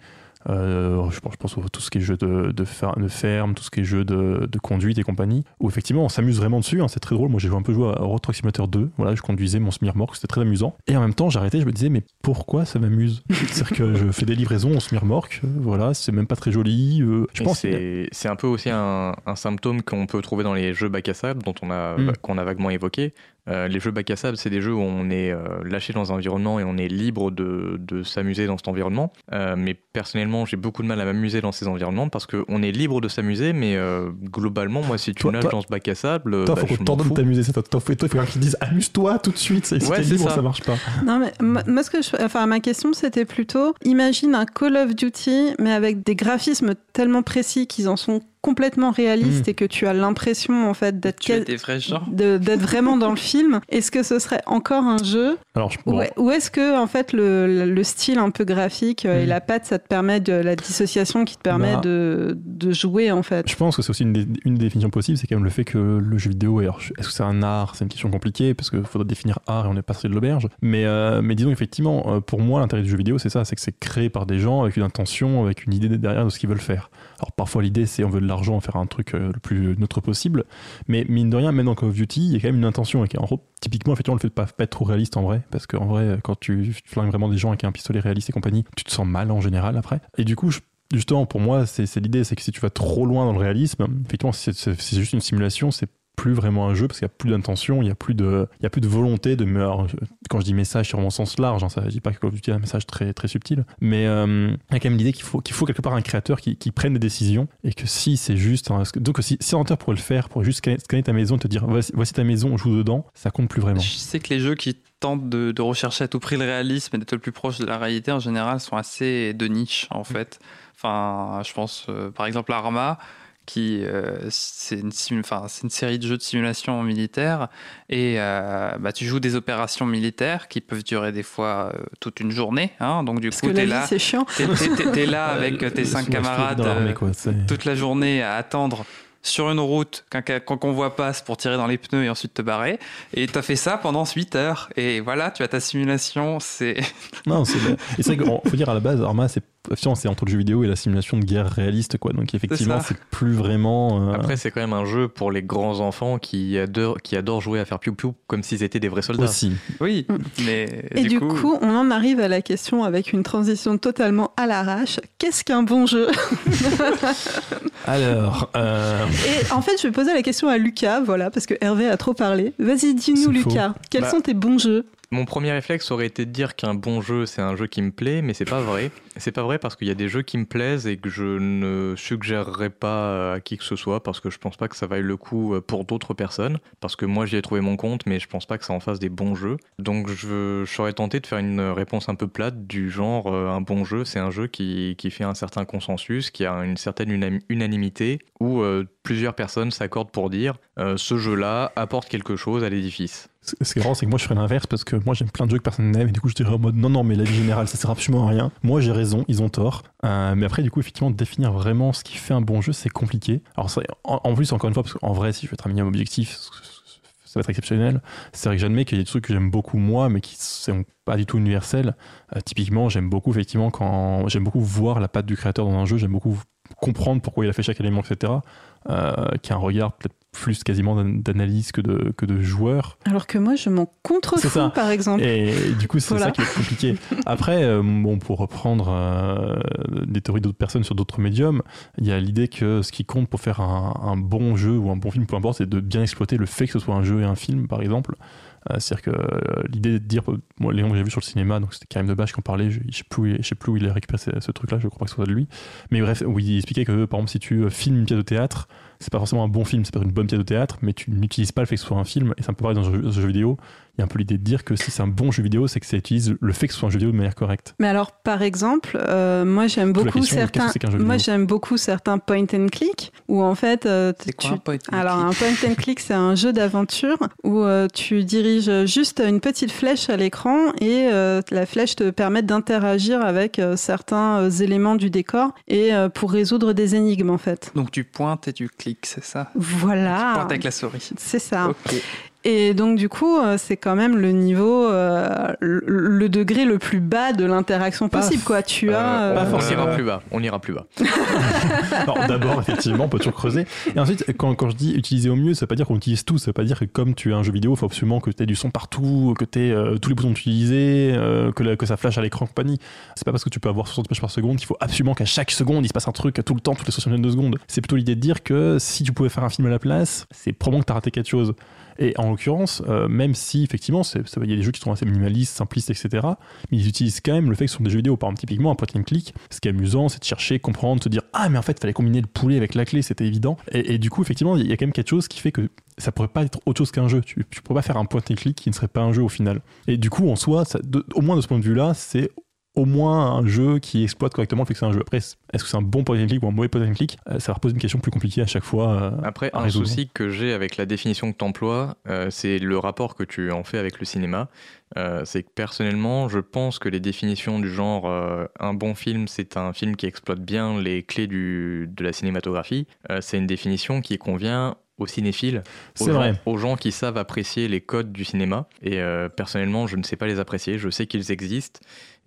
Euh, je, pense, je pense à tout ce qui est jeu de, de, fer- de ferme, tout ce qui est jeu de, de conduite et compagnie, où effectivement on s'amuse vraiment dessus, hein, c'est très drôle. Moi j'ai joué un peu joué à Euro Truck Simulator 2, voilà, je conduisais mon semi-remorque, c'était très amusant. Et en même temps j'arrêtais, je me disais mais pourquoi ça m'amuse? *laughs* C'est-à-dire que je fais des livraisons en semi-remorque, euh, voilà, c'est même pas très joli. euh, je Et pense que c'est c'est un peu aussi un, un symptôme qu'on peut trouver dans les jeux bac à sable dont on a, Mm. qu'on a vaguement évoqué. Euh, les jeux bac à sable, c'est des jeux où on est euh, lâché dans un environnement et on est libre de, de s'amuser dans cet environnement. Euh, mais personnellement, j'ai beaucoup de mal à m'amuser dans ces environnements parce qu'on est libre de s'amuser, mais euh, globalement, moi, si tu Toi- me lâches toi- dans ce bac à sable, Toi, bah, faut je qu'on de t'amuser, c'est toi, toi, faut- toi, il faut qu'ils disent amuse-toi tout de suite, c'est si Ouais, t'es libre, ça. ça marche pas. Non, mais moi, moi, ce que je, enfin, ma question, c'était plutôt imagine un Call of Duty, mais avec des graphismes tellement précis qu'ils en sont complètement réalistes Mm. et que tu as l'impression, en fait, d'être quel- de- d'être vraiment dans le film. Est-ce que ce serait encore un jeu Alors, je, Ou bon, est- Ou est-ce que en fait le, le style un peu graphique euh, et Mm. la patte, ça te permet de la dissociation qui te permet Bah. de, de jouer en fait? Je pense que c'est aussi une des, une des définitions possibles, c'est quand même le fait que le jeu vidéo, est- alors, je- est-ce que c'est un art? C'est une question compliquée parce qu'il faudrait définir art et on est pas sorti de l'auberge. Mais, euh, mais disons effectivement, euh, pour moi, l'intérêt du jeu vidéo, c'est ça, c'est que c'est créé par des gens avec une intention, avec une idée derrière de ce qu'ils veulent faire. Alors parfois l'idée c'est on veut de l'argent, faire un truc euh, le plus neutre possible, mais mine de rien, même dans Call of Duty, il y a quand même une intention. Et en gros, typiquement, effectivement, le fait de pas, pas être trop réaliste en vrai, parce qu'en vrai, quand tu flingues vraiment des gens avec un pistolet réaliste et compagnie, tu te sens mal en général après. Et du coup, Justement, pour moi, c'est l'idée, c'est que si tu vas trop loin dans le réalisme, effectivement, c'est juste une simulation, c'est plus vraiment un jeu parce qu'il n'y a plus d'intention, il n'y a plus de, il y a plus de volonté de alors, quand je dis message, c'est vraiment sens large. Hein, ça, je dis pas que Call of Duty a un message très très subtil, mais euh, il y a quand même l'idée qu'il faut qu'il faut quelque part un créateur qui, qui prenne des décisions et que si c'est juste, hein, donc si, si un auteur pourrait le faire, pour juste scanner, scanner ta maison et te dire voici, voici ta maison, joue dedans, ça compte plus vraiment. Je sais que les jeux qui tentent de, de rechercher à tout prix le réalisme et d'être le plus proche de la réalité en général sont assez de niche en fait. Enfin, je pense euh, par exemple à Arma qui euh, c'est une, simu- enfin, c'est une série de jeux de simulation militaire et euh, bah, tu joues des opérations militaires qui peuvent durer des fois euh, toute une journée. hein. donc du Parce coup, tu es vie là, là avec tes cinq camarades quoi, toute la journée à attendre sur une route qu'un convoi passe pour tirer dans les pneus et ensuite te barrer. Et tu as fait ça pendant 8 heures. Et voilà, tu as ta simulation. C'est Non, c'est c'est vrai qu'il faut dire à la base, Arma, c'est c'est entre le jeu vidéo et la simulation de guerre réaliste, quoi. Donc effectivement, c'est plus vraiment. euh, Après, c'est quand même un jeu pour les grands enfants qui adorent, qui adorent jouer à faire piou-piou comme s'ils étaient des vrais soldats. aussi. oui, Mm. mais Et du coup, on en arrive à la question avec une transition totalement à l'arrache. Qu'est-ce qu'un bon jeu? *laughs* Alors, euh, Et en fait, je vais poser la question à Lucas, voilà, parce que Hervé a trop parlé. Vas-y, dis-nous, faux. Lucas, quels Bah, sont tes bons jeux? Mon premier réflexe aurait été de dire qu'un bon jeu, c'est un jeu qui me plaît, mais c'est pas vrai. C'est pas vrai parce qu'il y a des jeux qui me plaisent et que je ne suggérerais pas à qui que ce soit parce que je pense pas que ça vaille le coup euh, pour d'autres personnes. Parce que moi, j'y ai trouvé mon compte, mais je pense pas que ça en fasse des bons jeux. Donc, je, serais tenté de faire une réponse un peu plate du genre euh, un bon jeu, c'est un jeu qui, fait un certain consensus, qui a une certaine unanimité, où euh, plusieurs personnes s'accordent pour dire ce jeu-là apporte quelque chose à l'édifice. Ce qui est marrant, c'est que moi je ferais l'inverse parce que moi j'aime plein de jeux que personne n'aime et du coup je dirais en mode non, non, mais la vie générale ça sert absolument à rien. Moi j'ai raison, ils ont tort. Euh, mais après, du coup, effectivement, définir vraiment ce qui fait un bon jeu, c'est compliqué. Alors, en plus, encore une fois, parce qu'en vrai, si je veux être un minimum objectif, ça va être exceptionnel. C'est vrai que j'admets qu'il y a des trucs que j'aime beaucoup moi, mais qui sont pas du tout universels. Euh, typiquement, j'aime beaucoup, effectivement, quand j'aime beaucoup voir la patte du créateur dans un jeu, j'aime beaucoup comprendre pourquoi il a fait chaque élément, etc. Euh, qui a un regard peut-être plus quasiment d'an- d'analyse que de, que de joueur. Alors que moi, je m'en contrefous, ça. par exemple. Et, du coup, c'est Voilà. ça qui est compliqué. *laughs* Après, euh, bon, pour reprendre euh, des théories d'autres personnes sur d'autres médiums, il y a l'idée que ce qui compte pour faire un, un bon jeu ou un bon film, peu importe, c'est de bien exploiter le fait que ce soit un jeu et un film, par exemple. Euh, C'est-à-dire que euh, l'idée de dire, moi, Léon, j'ai vu sur le cinéma, donc c'était Karim Debache qui en parlait, je, je sais plus où il, je sais plus où il a récupéré ce, ce truc-là, je crois pas que ce soit de lui. Mais bref, où il expliquait que, par exemple, si tu euh, filmes une pièce de théâtre, c'est pas forcément un bon film, c'est pas une bonne pièce de théâtre, mais tu n'utilises pas le fait que ce soit un film, et c'est un peu pareil dans un jeu, dans un jeu vidéo. Il y a un peu l'idée de dire que si c'est un bon jeu vidéo, c'est que ça utilise le fait que ce soit un jeu vidéo de manière correcte. Mais alors, par exemple, euh, moi j'aime beaucoup question certains. Moi j'aime beaucoup certains point and click où en fait, euh, c'est tu- quoi un point and Alors, un click point and click, c'est un jeu d'aventure où euh, tu diriges juste une petite flèche à l'écran et euh, la flèche te permet d'interagir avec euh, certains éléments du décor et euh, pour résoudre des énigmes en fait. Donc tu pointes et tu cliques, c'est ça? Tu Voilà. pointes avec la souris. C'est ça. Ok. Et donc du coup, euh, c'est quand même le niveau, euh, le, degré le plus bas de l'interaction Pas possible. Quoi. Tu as. Euh, pas euh, on forcément. ira plus bas. On ira plus bas. *laughs* D'abord, effectivement, on peut toujours creuser. Et ensuite, quand, quand je dis utiliser au mieux, ça veut pas dire qu'on utilise tout. Ça veut pas dire que comme tu as un jeu vidéo, il faut absolument que tu aies du son partout, que tu aies tous les boutons utilisés, euh, que, la- que ça flash à l'écran compagnie. C'est pas parce que tu peux avoir 60 images par seconde qu'il faut absolument qu'à chaque seconde, il se passe un truc tout le temps, toutes les 60 de secondes. C'est plutôt l'idée de dire que si tu pouvais faire un film à la place, c'est probablement que tu as raté quelque chose. Et en l'occurrence, euh, même si effectivement, il y a des jeux qui sont assez minimalistes, simplistes, etc., mais ils utilisent quand même le fait que ce sont des jeux vidéo. Par exemple, typiquement, un point and click, ce qui est amusant, c'est de chercher, comprendre, se dire Ah, mais en fait, il fallait combiner le poulet avec la clé, c'était évident. Et, du coup, effectivement, il y a quand même quelque chose qui fait que ça pourrait pas être autre chose qu'un jeu. Tu, tu pourrais pas faire un point and click qui ne serait pas un jeu au final. Et du coup, en soi, au moins de ce point de vue-là, c'est au moins un jeu qui exploite correctement le fait que c'est un jeu. Après, est-ce que c'est un bon point and click ou un mauvais point and click Euh, Ça va reposer une question plus compliquée à chaque fois. euh, Après, un résoudre. souci que j'ai avec la définition que tu emploies, c'est le rapport que tu en fais avec le cinéma. Euh, c'est que personnellement, je pense que les définitions du genre euh, un bon film, c'est un film qui exploite bien les clés du, de la cinématographie, euh, c'est une définition qui convient aux cinéphiles, aux gens, vrai. aux gens qui savent apprécier les codes du cinéma. Et euh, personnellement, je ne sais pas les apprécier. Je sais qu'ils existent.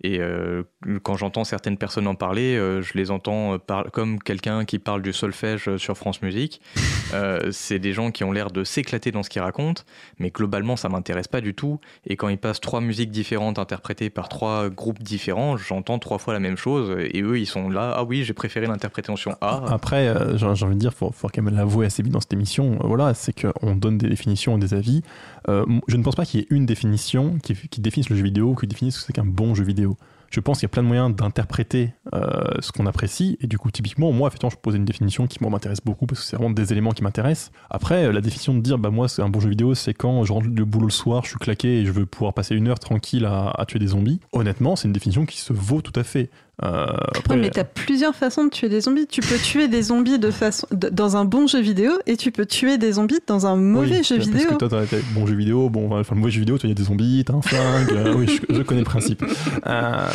Et euh, quand j'entends certaines personnes en parler, euh, je les entends euh, par- comme quelqu'un qui parle du solfège sur France Musique. *laughs* Euh, c'est des gens qui ont l'air de s'éclater dans ce qu'ils racontent, mais globalement, ça m'intéresse pas du tout. Et quand ils passent trois musiques différentes interprétées par trois groupes différents, j'entends trois fois la même chose. Et eux, ils sont là. Ah oui, j'ai préféré l'interprétation A. Après, j'ai envie de dire, faut, faut quand même l'avouer assez vite dans cette émission. voilà, c'est qu'on donne des définitions et des avis. Je ne pense pas qu'il y ait une définition qui, qui définisse le jeu vidéo ou qui définisse ce que c'est qu'un bon jeu vidéo. Je pense qu'il y a plein de moyens d'interpréter euh, ce qu'on apprécie. Et du coup, typiquement, moi, effectivement, je pose une définition qui m'intéresse beaucoup parce que c'est vraiment des éléments qui m'intéressent. Après, euh, la définition de dire, bah moi, c'est un bon jeu vidéo, c'est quand je rentre du boulot le soir, je suis claqué et je veux pouvoir passer une heure tranquille à tuer des zombies. Honnêtement, c'est une définition qui se vaut tout à fait. Euh, après, Ouais, mais t'as plusieurs façons de tuer des zombies. Tu peux tuer des zombies de façon de- dans un bon jeu vidéo et tu peux tuer des zombies dans un mauvais Oui, jeu parce vidéo. que toi, t'as bon jeu vidéo, bon, enfin, le mauvais jeu vidéo, toi, il y a des zombies, t'as un flingue. euh, oui, je, je connais le principe. *laughs* Euh,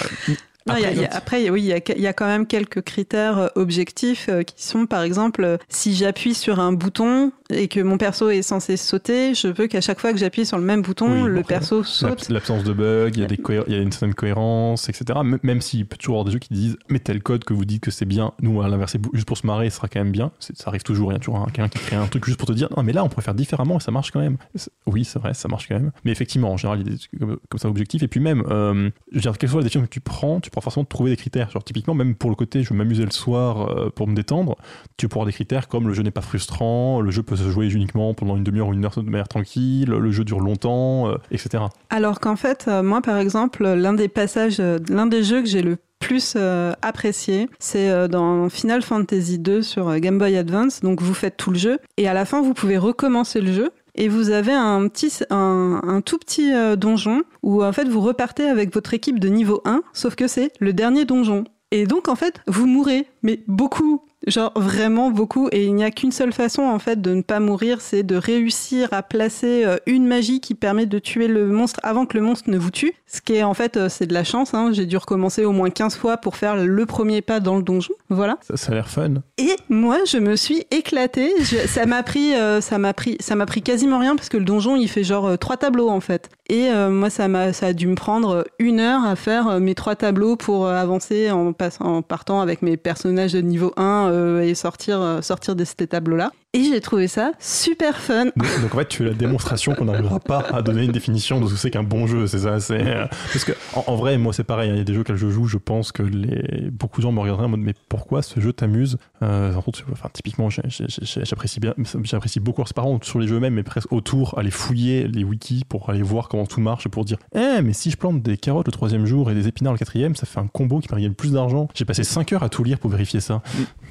Non, il y a- après, il y a- après, oui, il y, a, il y a quand même quelques critères objectifs euh, qui sont, par exemple, si j'appuie sur un bouton et que mon perso est censé sauter, je veux qu'à chaque fois que j'appuie sur le même bouton, Oui, le perso saute. L'absence de bugs, il y, a des cohé- il y a une certaine cohérence, etc. M- Même s'il peut toujours y avoir des jeux qui disent, mais tel code que vous dites que c'est bien, nous, à l'inverse, juste pour se marrer, ce sera quand même bien. Ça arrive toujours, il y a toujours un- quelqu'un qui crée un truc juste pour te dire, non, mais là, on pourrait faire différemment et ça marche quand même. Oui, c'est vrai, ça marche quand même. Mais effectivement, en général, il y a des trucs comme, comme ça objectifs. Et puis même, euh, je veux dire, quelle que soit la décision que tu prends, tu pourras forcément trouver des critères. Genre, typiquement, même pour le côté, je veux m'amuser le soir euh, pour me détendre, tu pourras avoir des critères comme le jeu n'est pas frustrant, le jeu peut se jouer uniquement pendant une demi-heure ou une heure de manière tranquille, le jeu dure longtemps, euh, etc. Alors qu'en fait, euh, moi, par exemple, l'un des passages, euh, l'un des jeux que j'ai le plus apprécié, c'est dans Final Fantasy 2 sur Game Boy Advance. Donc, vous faites tout le jeu et à la fin, vous pouvez recommencer le jeu. Et vous avez un, petit, un, un tout petit donjon où en fait vous repartez avec votre équipe de niveau 1, sauf que c'est le dernier donjon. Et donc en fait vous mourrez, mais beaucoup, genre vraiment beaucoup. Et il n'y a qu'une seule façon en fait de ne pas mourir, c'est de réussir à placer euh, une magie qui permet de tuer le monstre avant que le monstre ne vous tue. Ce qui est en fait euh, c'est de la chance. Hein. J'ai dû recommencer au moins 15 fois pour faire le premier pas dans le donjon. Voilà. Ça, ça a l'air fun. Et moi, je me suis éclatée. Je- ça m'a pris, euh, ça m'a pris, ça m'a pris quasiment rien parce que le donjon, il fait genre euh, trois tableaux en fait. Et euh, moi, ça m'a, ça a dû me prendre une heure à faire mes trois tableaux pour avancer en, passant, en partant avec mes personnages de niveau 1 euh, et sortir, sortir de ces tableaux-là. Et j'ai trouvé ça super fun. Donc, donc, en fait, tu es la démonstration qu'on n'arrivera pas à donner une définition de ce que c'est qu'un bon jeu, c'est ça. C'est euh, parce que en, en vrai, moi, c'est pareil. hein, Il y a des jeux que je joue, je pense que les beaucoup de gens me regarderaient en mode mais pourquoi ce jeu t'amuse euh, Enfin, typiquement, j'apprécie bien, j'apprécie beaucoup. C'est pas vraiment sur les jeux eux-mêmes, mais presque autour, aller fouiller les wikis pour aller voir comment tout marche et pour dire, eh, mais si je plante des carottes le troisième jour et des épinards le quatrième, ça fait un combo qui permet de gagner plus d'argent. J'ai passé 5 heures à tout lire pour vérifier ça.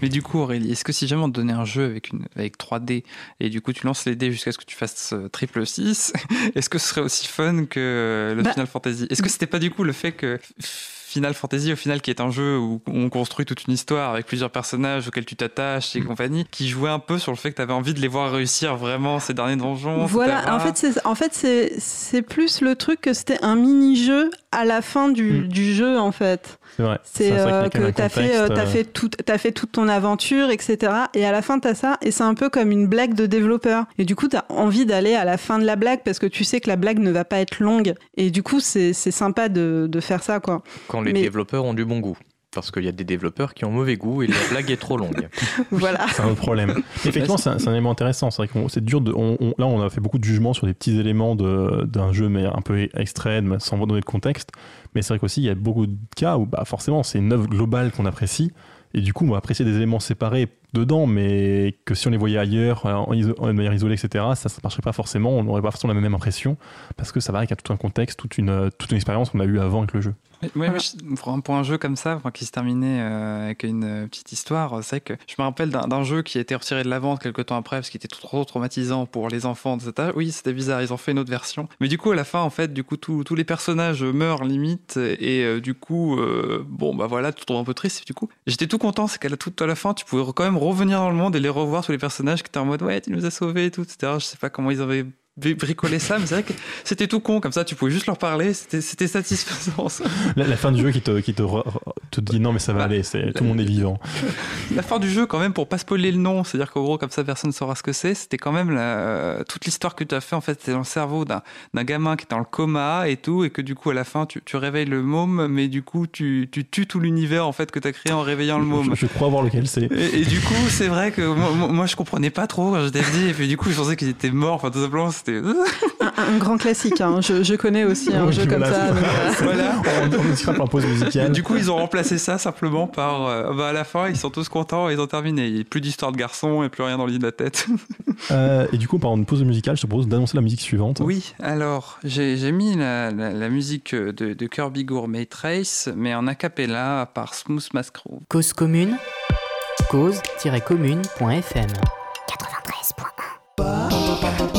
Mais du coup, Aurélie, est-ce que si jamais on te donnait un jeu avec, une, avec 3D et du coup tu lances les dés jusqu'à ce que tu fasses euh, triple 6, *laughs* est-ce que ce serait aussi fun que le Bah- Final Fantasy? Est-ce que c'était pas du coup le fait que Final Fantasy, au final, qui est un jeu où on construit toute une histoire avec plusieurs personnages auxquels tu t'attaches et compagnie, qui jouait un peu sur le fait que tu avais envie de les voir réussir vraiment ces derniers donjons. Voilà, en fait, c'est, en fait, c'est, c'est plus le truc que c'était un mini-jeu à la fin du, Mm. du jeu, en fait. C'est vrai. C'est euh, que t'as fait, euh, euh, fait, tout, t'as fait toute ton aventure, etc. Et à la fin, t'as ça. Et c'est un peu comme une blague de développeur. Et du coup, t'as envie d'aller à la fin de la blague parce que tu sais que la blague ne va pas être longue. Et du coup, c'est, c'est sympa de, de faire ça, quoi. Quand les Mais- développeurs ont du bon goût. Parce qu'il y a des développeurs qui ont mauvais goût et la blague est trop longue. *laughs* Voilà. C'est un autre problème. Effectivement, c'est un, élément intéressant. C'est vrai que c'est dur de. on- on- là, on a fait beaucoup de jugements sur des petits éléments d'un jeu, mais un peu extrême, sans donner de contexte. Mais c'est vrai qu'aussi, il y a beaucoup de cas où, bah, forcément, c'est une œuvre globale qu'on apprécie. Et du coup, on va apprécier des éléments séparés dedans, mais que si on les voyait ailleurs, iso- en manière isolée, etc., ça ne marcherait pas forcément. On n'aurait pas forcément la même impression. Parce que ça va avec tout un contexte, toute une, toute une expérience qu'on a eue avant avec le jeu. Ouais, mais je- pour, un, jeu comme ça, qui se terminait euh, avec une euh, petite histoire, c'est que je me rappelle d'un jeu qui a été retiré de la vente quelques temps après parce qu'il était trop traumatisant pour les enfants de cet âge. Oui, c'était bizarre, ils ont fait une autre version. Mais du coup, à la fin, en fait, du coup, tous les personnages meurent limite et euh, du coup, euh, bon, bah voilà, tu te un peu triste. Du coup, j'étais tout content, c'est qu'à la toute à la fin, tu pouvais quand même revenir dans le monde et les revoir tous les personnages qui étaient en mode ouais, tu nous as sauvés et tout, etc. Je sais pas comment ils avaient bricolé ça, mais c'est vrai que c'était tout con comme ça, tu pouvais juste leur parler, c'était c'était satisfaisant. ça. La, la fin du jeu qui te, qui te, re- te dit non, mais ça va Bah, aller, c'est, tout le monde est vivant. La fin du jeu, quand même, pour pas spoiler le nom, c'est-à-dire qu'en gros, comme ça, personne ne saura ce que c'est, c'était quand même la- toute l'histoire que tu as fait, en fait, c'est dans le cerveau d'un gamin qui est dans le coma et tout, et que du coup, à la fin, tu, tu réveilles le môme, mais du coup, tu, tu tues tout l'univers, en fait, que tu as créé en réveillant le môme. Je, je crois voir lequel c'est. Et, et du coup, c'est vrai que moi, je comprenais pas trop quand j'étais petit, et puis du coup, je pensais qu'ils étaient morts, enfin, tout simplement, un, grand classique, hein. je, connais aussi un oh, jeu comme ça. Voilà, euh, *laughs* on, on pause musicale. Du coup, ils ont remplacé ça simplement par. Euh, bah, à la fin, ils sont tous contents, ils ont terminé. Il n'y a plus d'histoire de garçon et plus rien dans le lit de la tête. *laughs* Euh, et du coup, par une pause musicale, je te propose d'annoncer la musique suivante. Oui, alors, j'ai mis la, musique de, Kirby Gourmet Trace, mais en a cappella par Smooth Mascro. Cause commune cause-commune.fm 93.1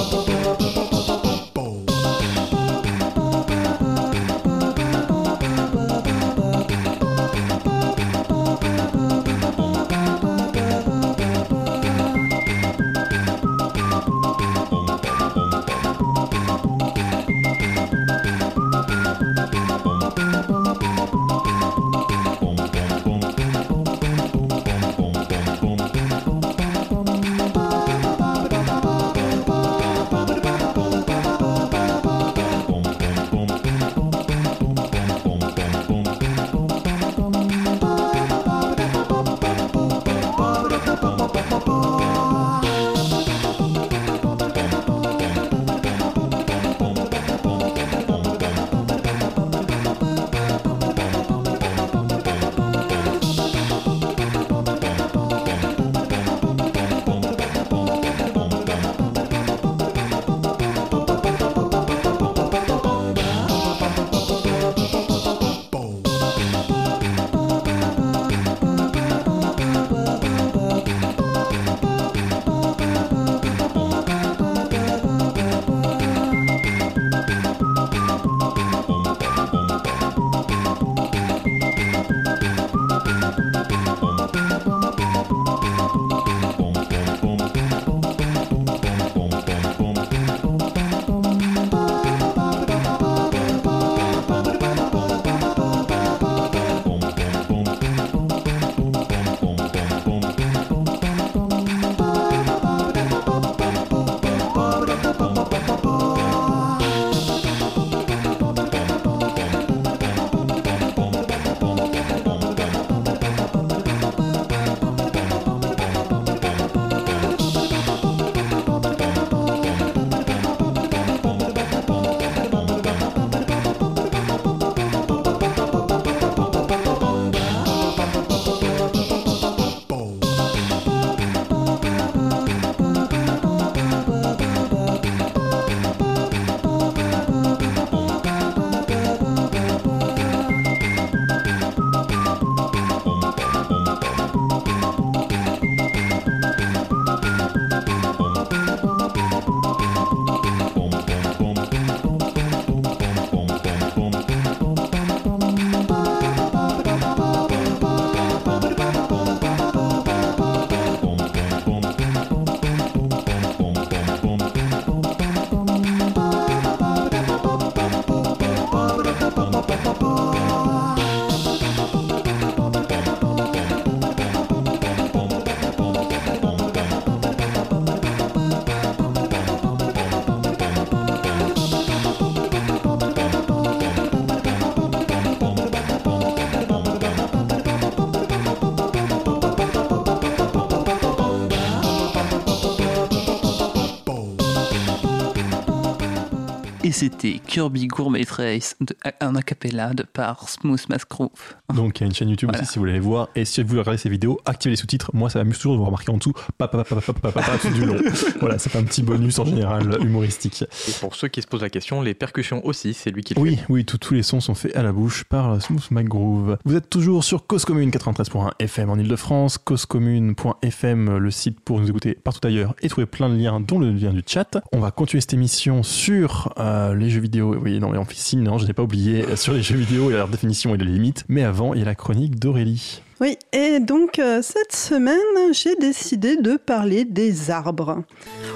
c'était Kirby Gourmet Race de, en acapella de par Smooth Mascroove. Donc il y a une chaîne YouTube Voilà. aussi si vous voulez aller voir. Et si vous voulez regarder ces vidéos, activez les sous-titres. Moi, ça m'amuse toujours de vous remarquer en dessous, papa, papa, papa, tout du long. *laughs* Voilà, c'est un petit bonus en général humoristique. Et pour ceux qui se posent la question, les percussions aussi, c'est lui qui le Oui, fait. oui, tous tous les sons sont faits à la bouche par Smooth McGroove. Vous êtes toujours sur Cause Commune 93.1 FM en Ile-de-France, causecommune.fm, le site pour nous écouter partout ailleurs et trouver plein de liens, dont le lien du chat. On va continuer cette émission sur euh, les jeux vidéo. Oui, non, mais en officine, non, je n'ai pas oublié, euh, sur les jeux vidéo et leur définition et les limites. Mais avant, a la chronique d'Aurélie. Oui, et donc euh, cette semaine, j'ai décidé de parler des arbres.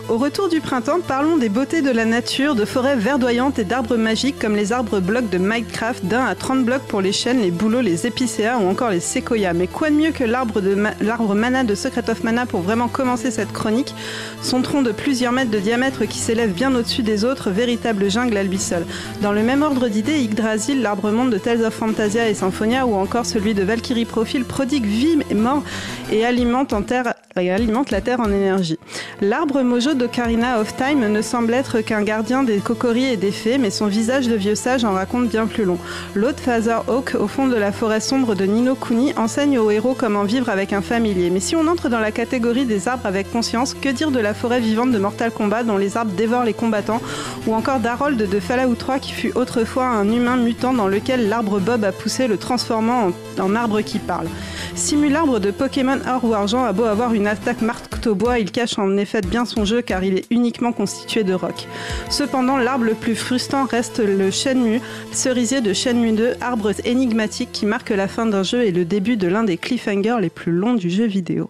Au retour du printemps, parlons des beautés de la nature, de forêts verdoyantes et d'arbres magiques comme les arbres blocs de Minecraft d'un à 30 blocs pour les chênes, les bouleaux, les épicéas ou encore les séquoias. Mais quoi de mieux que l'arbre mana de Secret of Mana pour vraiment commencer cette chronique? Son tronc de plusieurs mètres de diamètre qui s'élève bien au-dessus des autres, véritable jungle à. Dans le même ordre d'idées, Yggdrasil, l'arbre monde de Tales of Fantasia et Symphonia, ou encore celui de Valkyrie Profile, prodigue vie et mort et alimente, et alimente la terre en énergie. L'arbre mojo d'Ocarina of Time ne semble être qu'un gardien des cocories et des fées, mais son visage de vieux sage en raconte bien plus long. L'autre Father Oak, au fond de la forêt sombre de Nino Kuni, enseigne aux héros comment vivre avec un familier. Mais si on entre dans la catégorie des arbres avec conscience, que dire de la forêt vivante de Mortal Kombat dont les arbres dévorent les combattants, ou encore d'Harold de Fallout 3 qui fut autrefois un humain mutant dans lequel l'arbre Bob a poussé le transformant en arbre qui parle. Simularbre de Pokémon Or ou Argent a beau avoir une attaque marteau-bois, il cache en effet bien son jeu car il est uniquement constitué de roc. Cependant, l'arbre le plus frustrant reste le Shenmue, cerisier de Shenmue 2, arbre énigmatique qui marque la fin d'un jeu et le début de l'un des cliffhangers les plus longs du jeu vidéo.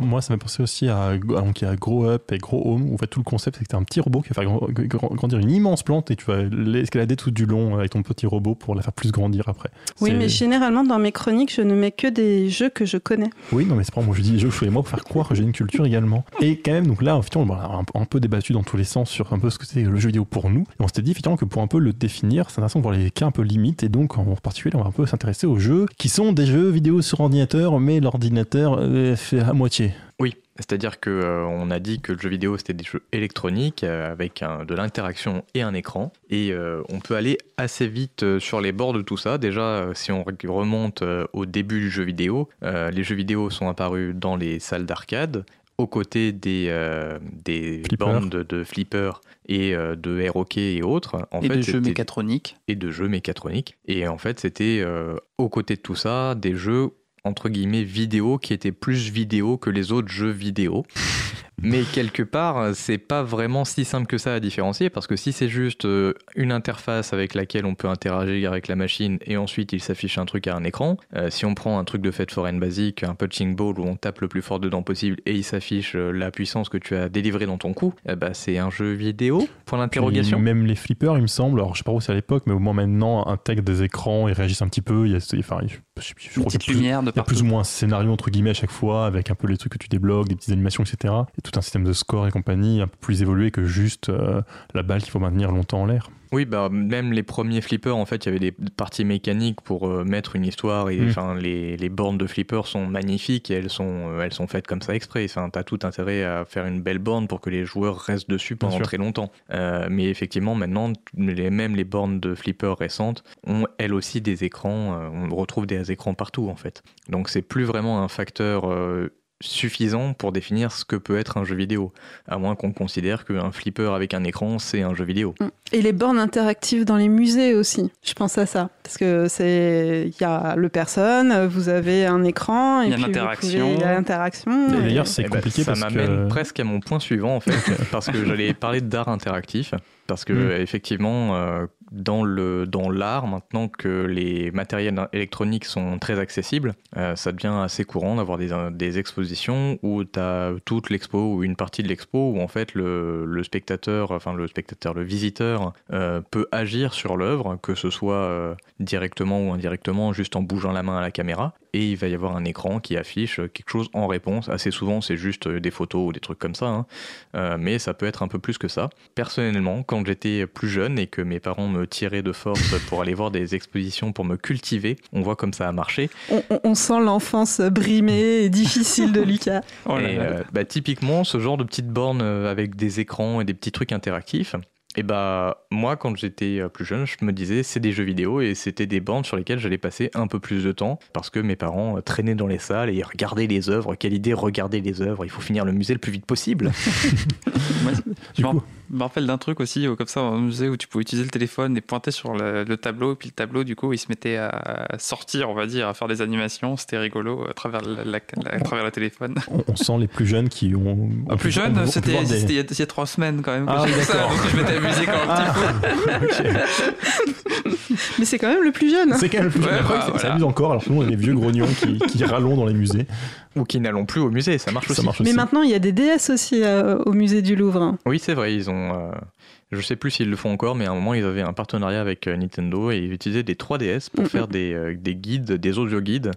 Moi- ça m'a pensé aussi à, donc, il y a Grow Up et Grow Home, où en fait, tout le concept, c'est que tu un petit robot qui va faire grand- grand- grandir une immense plante et tu vas l'escalader tout du long avec ton petit robot pour la faire plus grandir après. Oui, mais généralement dans mes chroniques, je ne mets que des jeux que je connais. Oui, non, mais c'est pas moi, je dis jeux et moi pour faire croire que j'ai une culture également. Et quand même, donc là, effectivement, on a un, un peu débattu dans tous les sens sur un peu ce que c'est le jeu vidéo pour nous. Et on s'était dit effectivement que pour un peu le définir, c'est intéressant de voir les cas un peu limites. Et donc, en particulier, on va un peu s'intéresser aux jeux qui sont des jeux vidéo sur ordinateur, mais l'ordinateur euh, fait à moitié. Oui, c'est-à-dire que euh, on a dit que le jeu vidéo c'était des jeux électroniques euh, avec un- de l'interaction et un écran, et euh, on peut aller assez vite euh, sur les bords de tout ça. Déjà, euh, si on re- remonte euh, au début du jeu vidéo, euh, les jeux vidéo sont apparus dans les salles d'arcade. Aux côtés des, euh, des Flipper. bandes de, flippers et euh, de air hockey et autres, en et fait, de jeux c'était- mécatroniques. et de jeux mécatroniques. Et en fait, c'était euh, aux côtés de tout ça des jeux entre guillemets vidéo qui étaient plus vidéo que les autres jeux vidéo. *laughs* Mais quelque part, c'est pas vraiment si simple que ça à différencier parce que si c'est juste euh, une interface avec laquelle on peut interagir avec la machine et ensuite il s'affiche un truc à un écran, euh, si on prend un truc de fête foraine basique, un punching ball où on tape le plus fort dedans possible et il s'affiche euh, la puissance que tu as délivrée dans ton coup, eh bah, c'est un jeu vidéo? Point d'interrogation. Même les flippers, il me semble, alors je sais pas où c'est à l'époque, mais au moins maintenant, intègrent des écrans, ils réagissent un petit peu. Il y a, enfin, je, je- je Une crois qu'il y a plus- lumière de Il y a plus partout. ou moins un scénario entre guillemets à chaque fois, avec un peu les trucs que tu débloques, des petites animations, etc. Et tout un système de score et compagnie un peu plus évolué que juste euh, la balle qu'il faut maintenir longtemps en l'air. Oui, bah, même les premiers flippers, en fait, il y avait des parties mécaniques pour euh, mettre une histoire. Et Mm. enfin, les, les bornes de flippers sont magnifiques et elles sont, euh, elles sont faites comme ça exprès. Enfin, t'as tout intérêt à faire une belle borne pour que les joueurs restent dessus pendant très longtemps. Euh, mais effectivement, maintenant, les, même les bornes de flippers récentes ont elles aussi des écrans. on retrouve des écrans partout, en fait. Donc, c'est plus vraiment un facteur. Suffisant pour définir ce que peut être un jeu vidéo, à moins qu'on considère qu'un flipper avec un écran, c'est un jeu vidéo. Et les bornes interactives dans les musées aussi. Je pense à ça. Parce que c'est. Il y a le personne, vous avez un écran. Et Il y a puis vous l'interaction. pouvez- Il y a l'interaction. D'ailleurs, c'est Eh ben, compliqué ça parce m'amène que. presque à mon point suivant en fait, *laughs* parce que j'allais parler d'art interactif, parce que Mm. effectivement euh, dans le dans l'art maintenant que les matériels électroniques sont très accessibles, euh, ça devient assez courant d'avoir des, des expositions où tu as toute l'expo ou une partie de l'expo où en fait le, le spectateur, enfin le spectateur, le visiteur euh, peut agir sur l'œuvre, que ce soit euh, directement ou indirectement, juste en bougeant la main à la caméra, et il va y avoir un écran qui affiche quelque chose en réponse. Assez souvent, c'est juste des photos ou des trucs comme ça, hein. Euh, mais ça peut être un peu plus que ça. Personnellement, quand j'étais plus jeune et que mes parents me tiraient de force *laughs* pour aller voir des expositions pour me cultiver, on voit comme ça a marché. On, on- on sent l'enfance brimée et difficile de Lucas. Oh là et là. euh, bah, typiquement, ce genre de petites bornes euh, avec des écrans et des petits trucs interactifs, Et bah moi quand j'étais euh, plus jeune, je me disais c'est des jeux vidéo et c'était des bandes sur lesquelles j'allais passer un peu plus de temps parce que mes parents euh, traînaient dans les salles et regardaient les œuvres. Quelle idée regarder les œuvres Il faut finir le musée le plus vite possible. *laughs* Du coup, me rappelle d'un truc aussi, euh, comme ça, un musée où tu pouvais utiliser le téléphone et pointer sur le, le tableau, et puis le tableau, du coup, il se mettait à sortir, on va dire, à faire des animations. C'était rigolo à travers, la, la- la- à travers le téléphone. on, on sent les plus jeunes qui ont. En plus on jeune, peut- on peut c'était des- il y, a- il y a trois semaines quand même. Ah oui, ça, donc je m'étais amusé comme un petit peu. Mais c'est quand même le plus jeune. C'est quand même le plus Ouais, jeune. Après, bah, ça voilà. amuse encore, alors que nous, on est des vieux grognons qui, qui râlons dans les musées. Ou qui n'allons plus au musée, ça marche Ça aussi. marche Mais aussi. maintenant, il y a des DS aussi euh, au musée du Louvre. hein. Oui, c'est vrai, ils ont. Euh, je sais plus s'ils le font encore, mais à un moment, ils avaient un partenariat avec euh, Nintendo et ils utilisaient des 3DS pour faire des, euh, des guides, des audio guides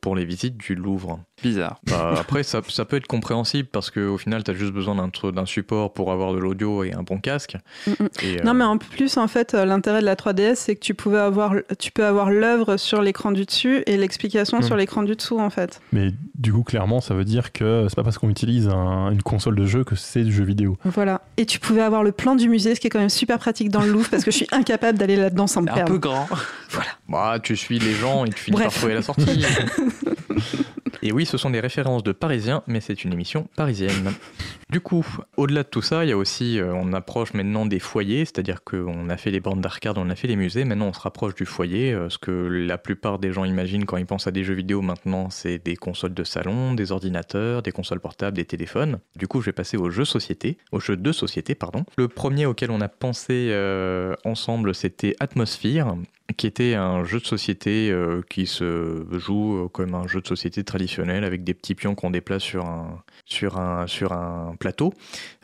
pour les visites du Louvre. Bizarre. Bah, après, ça, ça peut être compréhensible parce qu'au final, tu as juste besoin d'un support pour avoir de l'audio et un bon casque. Mm, mm. Et, euh, Non, mais en plus, en fait, euh, l'intérêt de la 3DS, c'est que tu, pouvais avoir, tu peux avoir l'œuvre sur l'écran du dessus et l'explication Mm. sur l'écran du dessous, en fait. Mais du coup, clairement, ça veut dire que c'est pas parce qu'on utilise un- une console de jeu que c'est du jeu vidéo. Voilà. Et tu pouvais avoir le plan du musée, ce qui est quand même super pratique dans le Louvre, parce que je suis incapable d'aller là-dedans sans me Un perdre. peu grand. Bah, tu suis les gens et tu finis Bref. par trouver la sortie. *laughs* *laughs* et oui, ce sont des références de Parisiens, mais c'est une émission parisienne. Du coup, au-delà de tout ça, il y a aussi, euh, on approche maintenant des foyers, c'est-à-dire qu'on a fait les bandes d'arcade, on a fait les musées, maintenant on se rapproche du foyer. euh, ce que la plupart des gens imaginent quand ils pensent à des jeux vidéo maintenant, c'est des consoles de salon, des ordinateurs, des consoles portables, des téléphones. Du coup, je vais passer aux jeux société, aux jeux de société, pardon. Le premier auquel on a pensé euh, ensemble, c'était Atmosphere, qui était un jeu de société euh, qui se joue euh, comme un jeu de société traditionnel avec des petits pions qu'on déplace sur un, sur, un, sur un plateau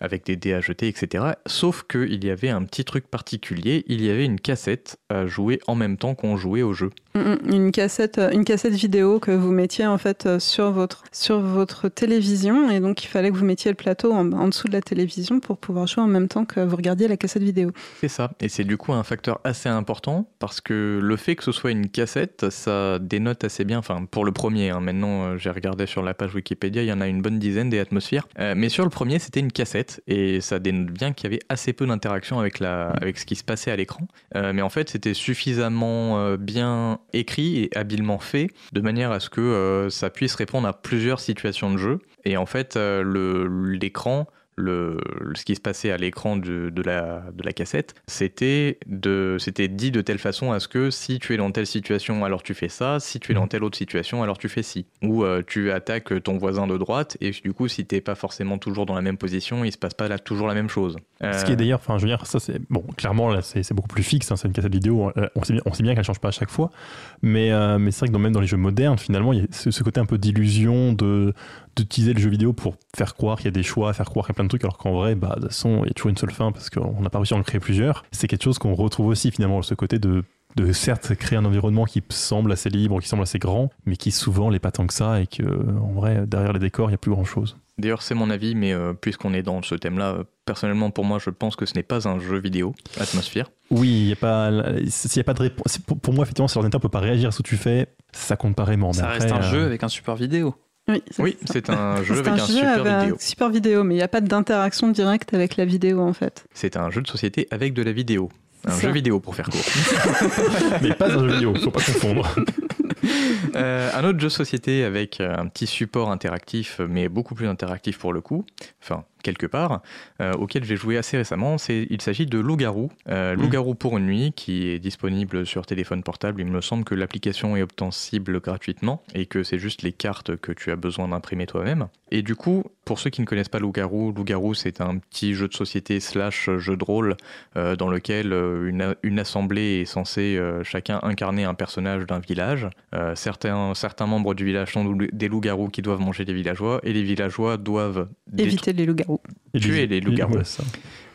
avec des dés à jeter, etc. Sauf qu'il y avait un petit truc particulier, il y avait une cassette à jouer en même temps qu'on jouait au jeu. Mm, mm. Une cassette, euh, une cassette vidéo que vous mettiez en fait sur votre, sur votre télévision et donc il fallait que vous mettiez le plateau en, en dessous de la télévision pour pouvoir jouer en même temps que vous regardiez la cassette vidéo. C'est ça, et c'est du coup un facteur assez important parce que le fait que ce soit une cassette, ça dénote assez bien, enfin pour le premier, hein. maintenant euh, j'ai regardé sur la page Wikipédia, il y en a une bonne dizaine des atmosphères, Euh, mais sur le premier c'était une cassette et ça dénote bien qu'il y avait assez peu d'interaction avec, ce qui se passait à l'écran, Euh, mais en fait c'était suffisamment bien écrit et habilement fait de manière à ce que ça puisse répondre à plusieurs situations de jeu, et en fait l'écran le, ce qui se passait à l'écran de, de la, de la cassette, c'était de, c'était dit de telle façon à ce que si tu es dans telle situation, alors tu fais ça, si tu es dans telle autre situation, alors tu fais ci. Ou euh, tu attaques ton voisin de droite, et du coup, si t'es pas forcément toujours dans la même position, il se passe pas là toujours la même chose. Ce qui est Euh, d'ailleurs, enfin, je veux dire, ça c'est bon. Clairement, là, c'est c'est beaucoup plus fixe. hein, c'est une cassette vidéo. euh, On sait bien, on sait bien qu'elle change pas à chaque fois. Mais, euh, mais c'est vrai que dans- même dans les jeux modernes, finalement, il y a ce, ce côté un peu d'illusion de d'utiliser le jeu vidéo pour faire croire qu'il y a des choix, faire croire qu'il y a plein de trucs, alors qu'en vrai, bah, de toute façon, il y a toujours une seule fin parce qu'on n'a pas réussi à en créer plusieurs. C'est quelque chose qu'on retrouve aussi finalement, ce côté de de certes créer un environnement qui semble assez libre, qui semble assez grand, mais qui souvent l'est pas tant que ça et que en vrai derrière les décors il y a plus grand chose. D'ailleurs, c'est mon avis, mais euh, puisqu'on est dans ce thème-là, euh, personnellement, pour moi, je pense que ce n'est pas un jeu vidéo, Atmosphère. Oui, il y a pas, s'il y a pas de réponse. Pour, pour moi, effectivement, si l'ordinateur peut pas réagir à ce que tu fais, ça compte pas vraiment. Mais Ça reste après, un euh, jeu avec un support vidéo. Oui, c'est Oui, ça. c'est un jeu C'est avec un, jeu super avec un vidéo. support vidéo, mais il n'y a pas d'interaction directe avec la vidéo en fait. C'est un jeu de société avec de la vidéo. Un Ça. jeu vidéo pour faire court. *laughs* mais pas un jeu vidéo. Faut pas confondre. *laughs* Euh, un autre jeu de société avec euh, un petit support interactif, mais beaucoup plus interactif pour le coup, enfin quelque part, euh, auquel j'ai joué assez récemment, c'est il s'agit de Loup-garou. Euh, Loup-garou pour une nuit, qui est disponible sur téléphone portable. Il me semble que l'application est obtensible gratuitement et que c'est juste les cartes que tu as besoin d'imprimer toi-même. Et du coup, pour ceux qui ne connaissent pas Loup-garou, Loup-garou c'est un petit jeu de société slash jeu de rôle euh, dans lequel une, une assemblée est censée chacun incarner un personnage d'un village. Certains, certains membres du village sont des loups-garous qui doivent manger les villageois et les villageois doivent Éviter les loups-garous. Et Tuer les loups-garous.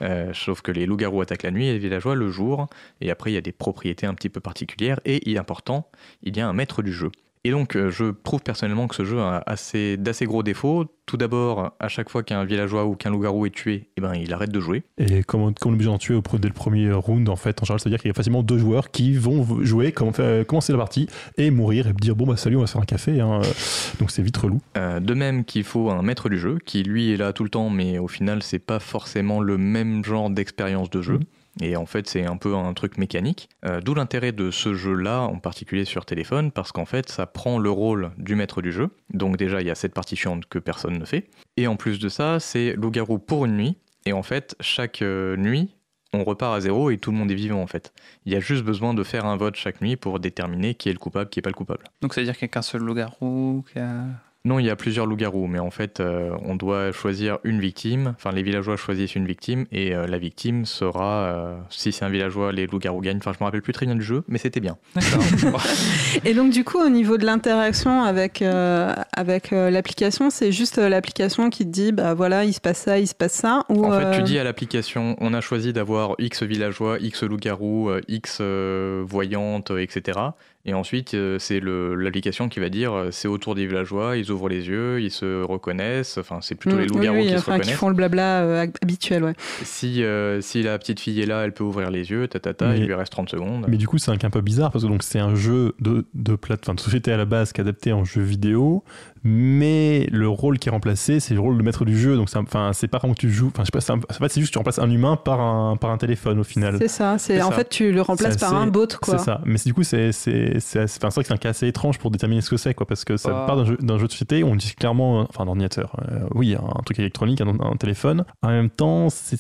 euh, sauf que les loups-garous attaquent la nuit et les villageois le jour. Et après, il y a des propriétés un petit peu particulières. Et, il est important, il y a un maître du jeu. Et donc, euh, je trouve personnellement que ce jeu a assez, d'assez gros défauts. Tout d'abord, à chaque fois qu'un villageois ou qu'un loup-garou est tué, eh ben, il arrête de jouer. Et comme on, comme obligé d'en tuer au, dès le premier round, en fait, en général, c'est-à-dire qu'il y a facilement deux joueurs qui vont jouer, comme- commencer la partie et mourir et dire bon bah salut, on va se faire un café. hein. *laughs* Donc c'est vite relou. Euh, de même qu'il faut un maître du jeu, qui lui est là tout le temps, mais au final, c'est pas forcément le même genre d'expérience de jeu. Mhm. Et en fait, c'est un peu un truc mécanique. Euh, D'où l'intérêt de ce jeu-là, en particulier sur téléphone, parce qu'en fait, ça prend le rôle du maître du jeu. Donc déjà, il y a cette partie chiante que personne ne fait. Et en plus de ça, c'est loup-garou pour une nuit. Et en fait, chaque euh, nuit, on repart à zéro et tout le monde est vivant en fait. Il y a juste besoin de faire un vote chaque nuit pour déterminer qui est le coupable, qui est pas le coupable. Donc ça veut dire qu'il n'y a qu'un seul loup-garou qui a- Non, il y a plusieurs loups-garous, mais en fait, euh, on doit choisir une victime. Enfin, les villageois choisissent une victime et euh, la victime sera, euh, si c'est un villageois, les loups-garous gagnent. Enfin, je me rappelle plus très bien du jeu, mais c'était bien. *laughs* Et donc du coup, au niveau de l'interaction avec, avec l'application, c'est juste l'application qui te dit, bah voilà, il se passe ça, il se passe ça. Ou, En fait, tu dis à l'application, on a choisi d'avoir X villageois, X loups-garous, X voyantes, etc. Et ensuite, euh, c'est l'application qui va dire, euh, c'est autour des villageois, ils ouvrent les yeux, ils se reconnaissent. Enfin, c'est plutôt mm, les loups-garous oui, oui, qui se enfin, reconnaissent. font le blabla euh, habituel, ouais. Si, euh, si la petite fille est là, elle peut ouvrir les yeux, ta, ta, ta, Mais- il lui reste 30 secondes. Mais du coup, c'est un cas un peu bizarre parce que donc c'est un jeu de, de plate, de société à la base qui est adapté en jeu vidéo, mais le rôle qui est remplacé, c'est le rôle de maître du jeu. Donc, enfin, c'est pas vraiment que tu joues. Enfin, je sais pas, c'est un- en fait, c'est juste que tu remplaces un humain par un, par un téléphone au final. C'est ça, c'est en ça. fait tu le remplaces par assez- un bot quoi. C'est ça. Mais du coup, c'est c'est c'est enfin, c'est vrai que c'est un cas assez étrange pour déterminer ce que c'est, quoi, parce que ça Ah. part d'un jeu, de société où on dit clairement, enfin, un ordinateur, euh, oui, un truc électronique, un, un téléphone. En même temps, c'est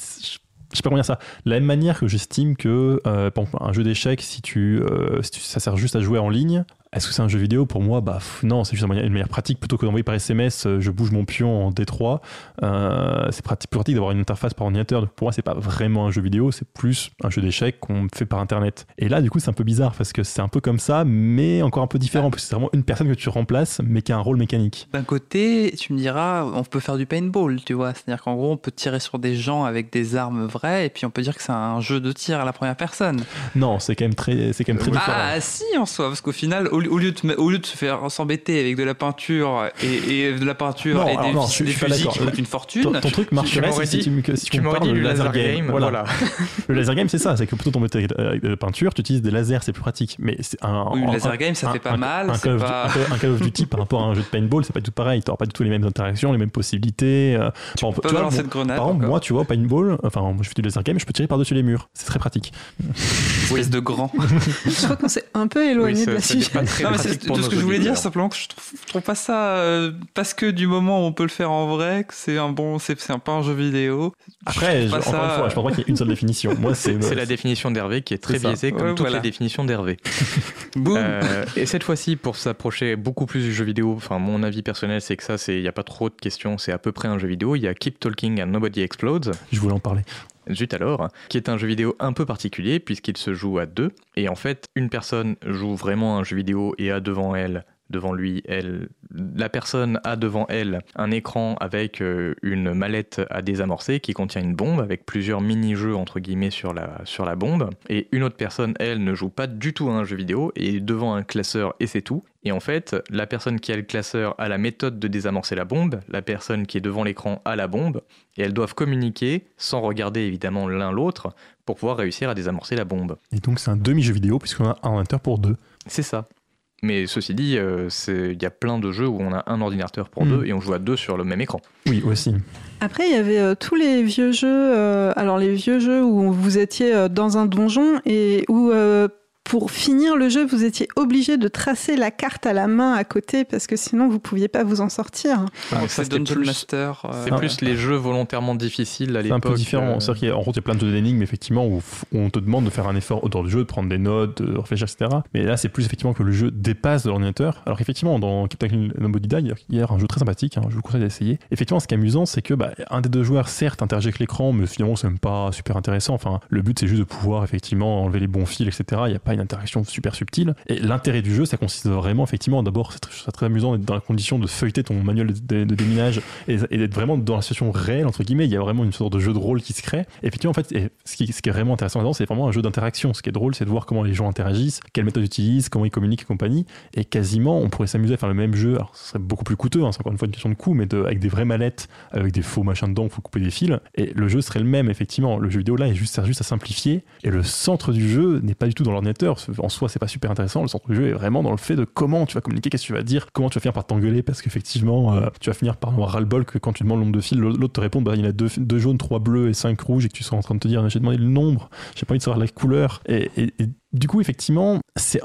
je sais pas comment dire ça. De la même manière que j'estime que, euh, par exemple, un jeu d'échecs, si tu, euh, si tu- ça sert juste à jouer en ligne, est-ce que c'est un jeu vidéo Pour moi, bah non, c'est juste une manière, une manière pratique plutôt que d'envoyer par SMS. euh, je bouge mon pion en D3. euh, c'est pratique, plus pratique d'avoir une interface par ordinateur. Donc pour moi, c'est pas vraiment un jeu vidéo, c'est plus un jeu d'échecs qu'on fait par internet. Et là, du coup, c'est un peu bizarre parce que c'est un peu comme ça, mais encore un peu différent parce que c'est vraiment une personne que tu remplaces, mais qui a un rôle mécanique. D'un côté, tu me diras, on peut faire du paintball, tu vois. C'est-à-dire qu'en gros, on peut tirer sur des gens avec des armes vraies, et puis on peut dire que c'est un jeu de tir à la première personne. Non, c'est quand même très, c'est quand même très différent. Ah si, en soi, parce qu'au final, au, au lieu de, au lieu de se faire s'embêter avec de la peinture et, et de la peinture Non, et des, non, je suis- des je pas fusils qui coûtent une fortune, Ton, ton truc marcherait si, si tu, si tu on parle du laser game, voilà. *laughs* le laser game, c'est ça, c'est que plutôt ton métier avec de peinture, tu utilises des lasers, c'est plus pratique. Mais c'est un, oui, un- le laser un- game, ça un- fait pas un- mal, Un, Call of, pas... of Duty *laughs* par rapport à un jeu de paintball, c'est pas du tout pareil. T'auras pas du tout les mêmes interactions, les mêmes possibilités. euh, Tu peux tu vois, balancer bon, de grenades. par exemple, moi, tu vois, au paintball, enfin, moi, je fais du laser game, je peux tirer par-dessus les murs. C'est très pratique. espèce de grand. *laughs* Je crois qu'on s'est un peu éloigné de la sujet. Très Non, pratique pour tout nos ce que je voulais dire, simplement que je trouve, je trouve pas ça euh, parce que du moment où on peut le faire en vrai, que c'est un bon, c'est pas un jeu vidéo. Après, je- pas encore ça, une fois, je pense pas qu'il y ait une seule définition. Moi, c'est *laughs* C'est la définition d'Hervé qui est très biaisée, comme Ouais, toutes voilà. les définitions d'Hervé. *laughs* Boum. Euh, et cette fois-ci, pour s'approcher beaucoup plus du jeu vidéo, enfin mon avis personnel, c'est que ça, c'est il n'y a pas trop de questions, c'est à peu près un jeu vidéo. Il y a Keep Talking and Nobody Explodes, Je voulais en parler. Zut alors, qui est un jeu vidéo un peu particulier puisqu'il se joue à deux. Et en fait, une personne joue vraiment un jeu vidéo et a devant elle, devant lui, elle, la personne a devant elle un écran avec euh, une mallette à désamorcer qui contient une bombe avec plusieurs mini-jeux entre guillemets sur la, sur la bombe. Et une autre personne, elle, ne joue pas du tout à un jeu vidéo et est devant un classeur et c'est tout. Et en fait, la personne qui a le classeur a la méthode de désamorcer la bombe, la personne qui est devant l'écran a la bombe, et elles doivent communiquer sans regarder évidemment l'un l'autre pour pouvoir réussir à désamorcer la bombe. Et donc, c'est un demi-jeu vidéo puisqu'on a un ordinateur pour deux. C'est ça. Mais ceci dit, euh, c'est- il y a plein de jeux où on a un ordinateur pour Mm. deux et on joue à deux sur le même écran. Oui, aussi. Après, il y avait euh, tous les vieux jeux, euh, alors les vieux jeux où vous étiez euh, dans un donjon et où euh, pour finir le jeu, vous étiez obligé de tracer la carte à la main à côté parce que sinon vous pouviez pas vous en sortir. Ah, c'est ça, plus- Master. euh, C'est plus les jeux volontairement difficiles à C'est un l'époque. peu différent. euh, C'est-à-dire qu'en gros, il y a plein de jeux d'énigmes, effectivement, où, on te demande de faire un effort autour du jeu, de prendre des notes, de réfléchir, etc. Mais là, c'est plus effectivement que le jeu dépasse de l'ordinateur. Alors qu'effectivement, dans Captain Nobody Die, il y a- il y a un jeu très sympathique, hein, je vous conseille d'essayer. Effectivement, ce qui est amusant, c'est que bah, un des deux joueurs, certes, interagit avec l'écran, mais finalement, c'est même pas super intéressant. Enfin, le but, c'est juste de pouvoir effectivement enlever les bons fils, etc. Il n'y a pas une interaction super subtile. Et l'intérêt du jeu, ça consiste vraiment, effectivement, d'abord, c'est très, amusant d'être dans la condition de feuilleter ton manuel de, déminage et, d'être vraiment dans la situation réelle, entre guillemets. Il y a vraiment une sorte de jeu de rôle qui se crée. Et effectivement, en fait, ce, qui, est vraiment intéressant là-dedans, c'est vraiment un jeu d'interaction. Ce qui est drôle, c'est de voir comment les gens interagissent, quelles méthodes ils utilisent, comment ils communiquent et compagnie. Et quasiment, on pourrait s'amuser à faire le même jeu. Alors, ce serait beaucoup plus coûteux, hein, c'est encore une fois une question de coût, mais avec des vraies mallettes, avec des faux machins dedans, il faut couper des fils. Et le jeu serait le même, effectivement. Le jeu vidéo là, il sert juste à simplifier. Et le centre du jeu n'est pas du tout dans l'ordinateur. En soi, c'est pas super intéressant. Le centre du jeu est vraiment dans le fait de comment tu vas communiquer, qu'est-ce que tu vas dire, comment tu vas finir par t'engueuler, parce qu'effectivement, euh, tu vas finir par avoir ras-le-bol que quand tu demandes le nombre de fils, l'autre te répond, bah, il y en a deux, jaunes, trois bleus et cinq rouges, et que tu seras en train de te dire, j'ai demandé le nombre, j'ai pas envie de savoir la couleur. Et, du coup, effectivement, c'est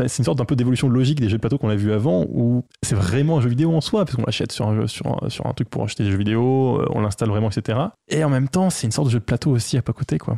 une sorte d'un peu d'évolution logique des jeux de plateau qu'on a vu avant, où c'est vraiment un jeu vidéo en soi, parce qu'on l'achète sur sur, un, sur un truc pour acheter des jeux vidéo, on l'installe vraiment, etc. Et en même temps, c'est une sorte de jeu de plateau aussi à pas côté, quoi.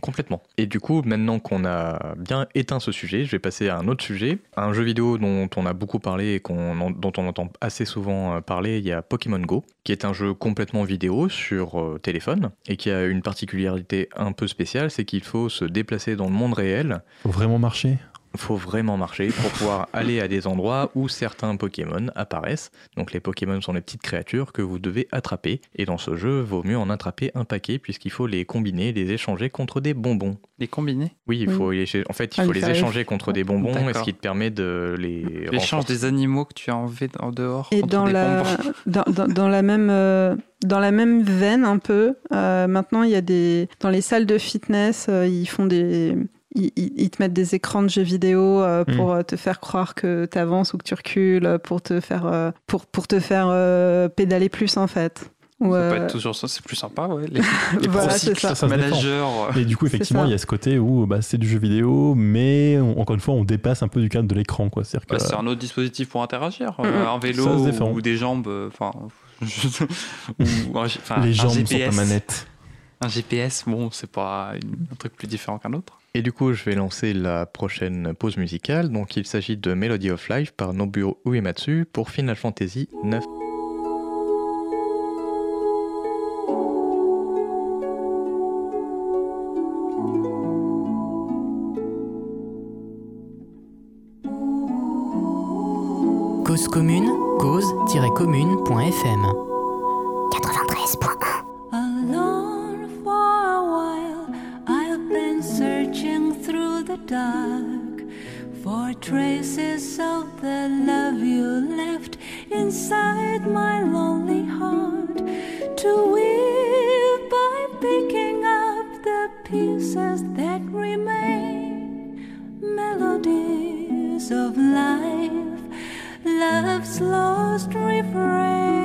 Complètement. Et du coup, maintenant qu'on a bien éteint ce sujet, je vais passer à un autre sujet. Un jeu vidéo dont on a beaucoup parlé et dont on entend assez souvent euh, parler, il y a Pokémon Go, qui est un jeu complètement vidéo sur euh, téléphone et qui a une particularité un peu spéciale, c'est qu'il faut se déplacer dans le monde réel. Faut vraiment marcher? Faut vraiment marcher pour pouvoir *laughs* aller à des endroits où certains Pokémon apparaissent. Donc les Pokémon sont les petites créatures que vous devez attraper. Et dans ce jeu, vaut mieux en attraper un paquet puisqu'il faut les combiner, les échanger contre des bonbons. Les combiner Oui, il faut en fait, il faut les échanger contre des bonbons, ce qui te permet de les. L'échange des animaux que tu as enlevé en dehors. Et dans la, *laughs* dans, dans, la même. Euh, dans la même veine un peu, euh, maintenant il y a des dans les salles de fitness, euh, ils font des ils, te mettent des écrans de jeux vidéo euh, mm. pour euh, te faire croire que tu avances ou que tu recules, pour te faire, euh, pour, pour te faire pédaler plus en fait. Ça peut être toujours ça, c'est plus sympa, ouais. Les, *laughs* les voilà, c'est ça. ça, managers. Et du coup, effectivement, il y a ce côté où bah, c'est du jeu vidéo, mais encore une fois, on dépasse un peu du cadre de l'écran. quoi. C'est bah, un autre dispositif pour interagir. un vélo ou, des jambes, *laughs* *laughs* enfin. les jambes sont pas manette. Un GPS, bon, c'est pas un truc plus différent qu'un autre. Et du coup, je vais lancer la prochaine pause musicale. Donc, il s'agit de Melody of Life par Nobuo Uematsu pour Final Fantasy 9. Cause commune, cause-commune.fm 93.1 traces of the love you left inside my lonely heart to weave by picking up the pieces that remain. Melodies of life love's lost refrain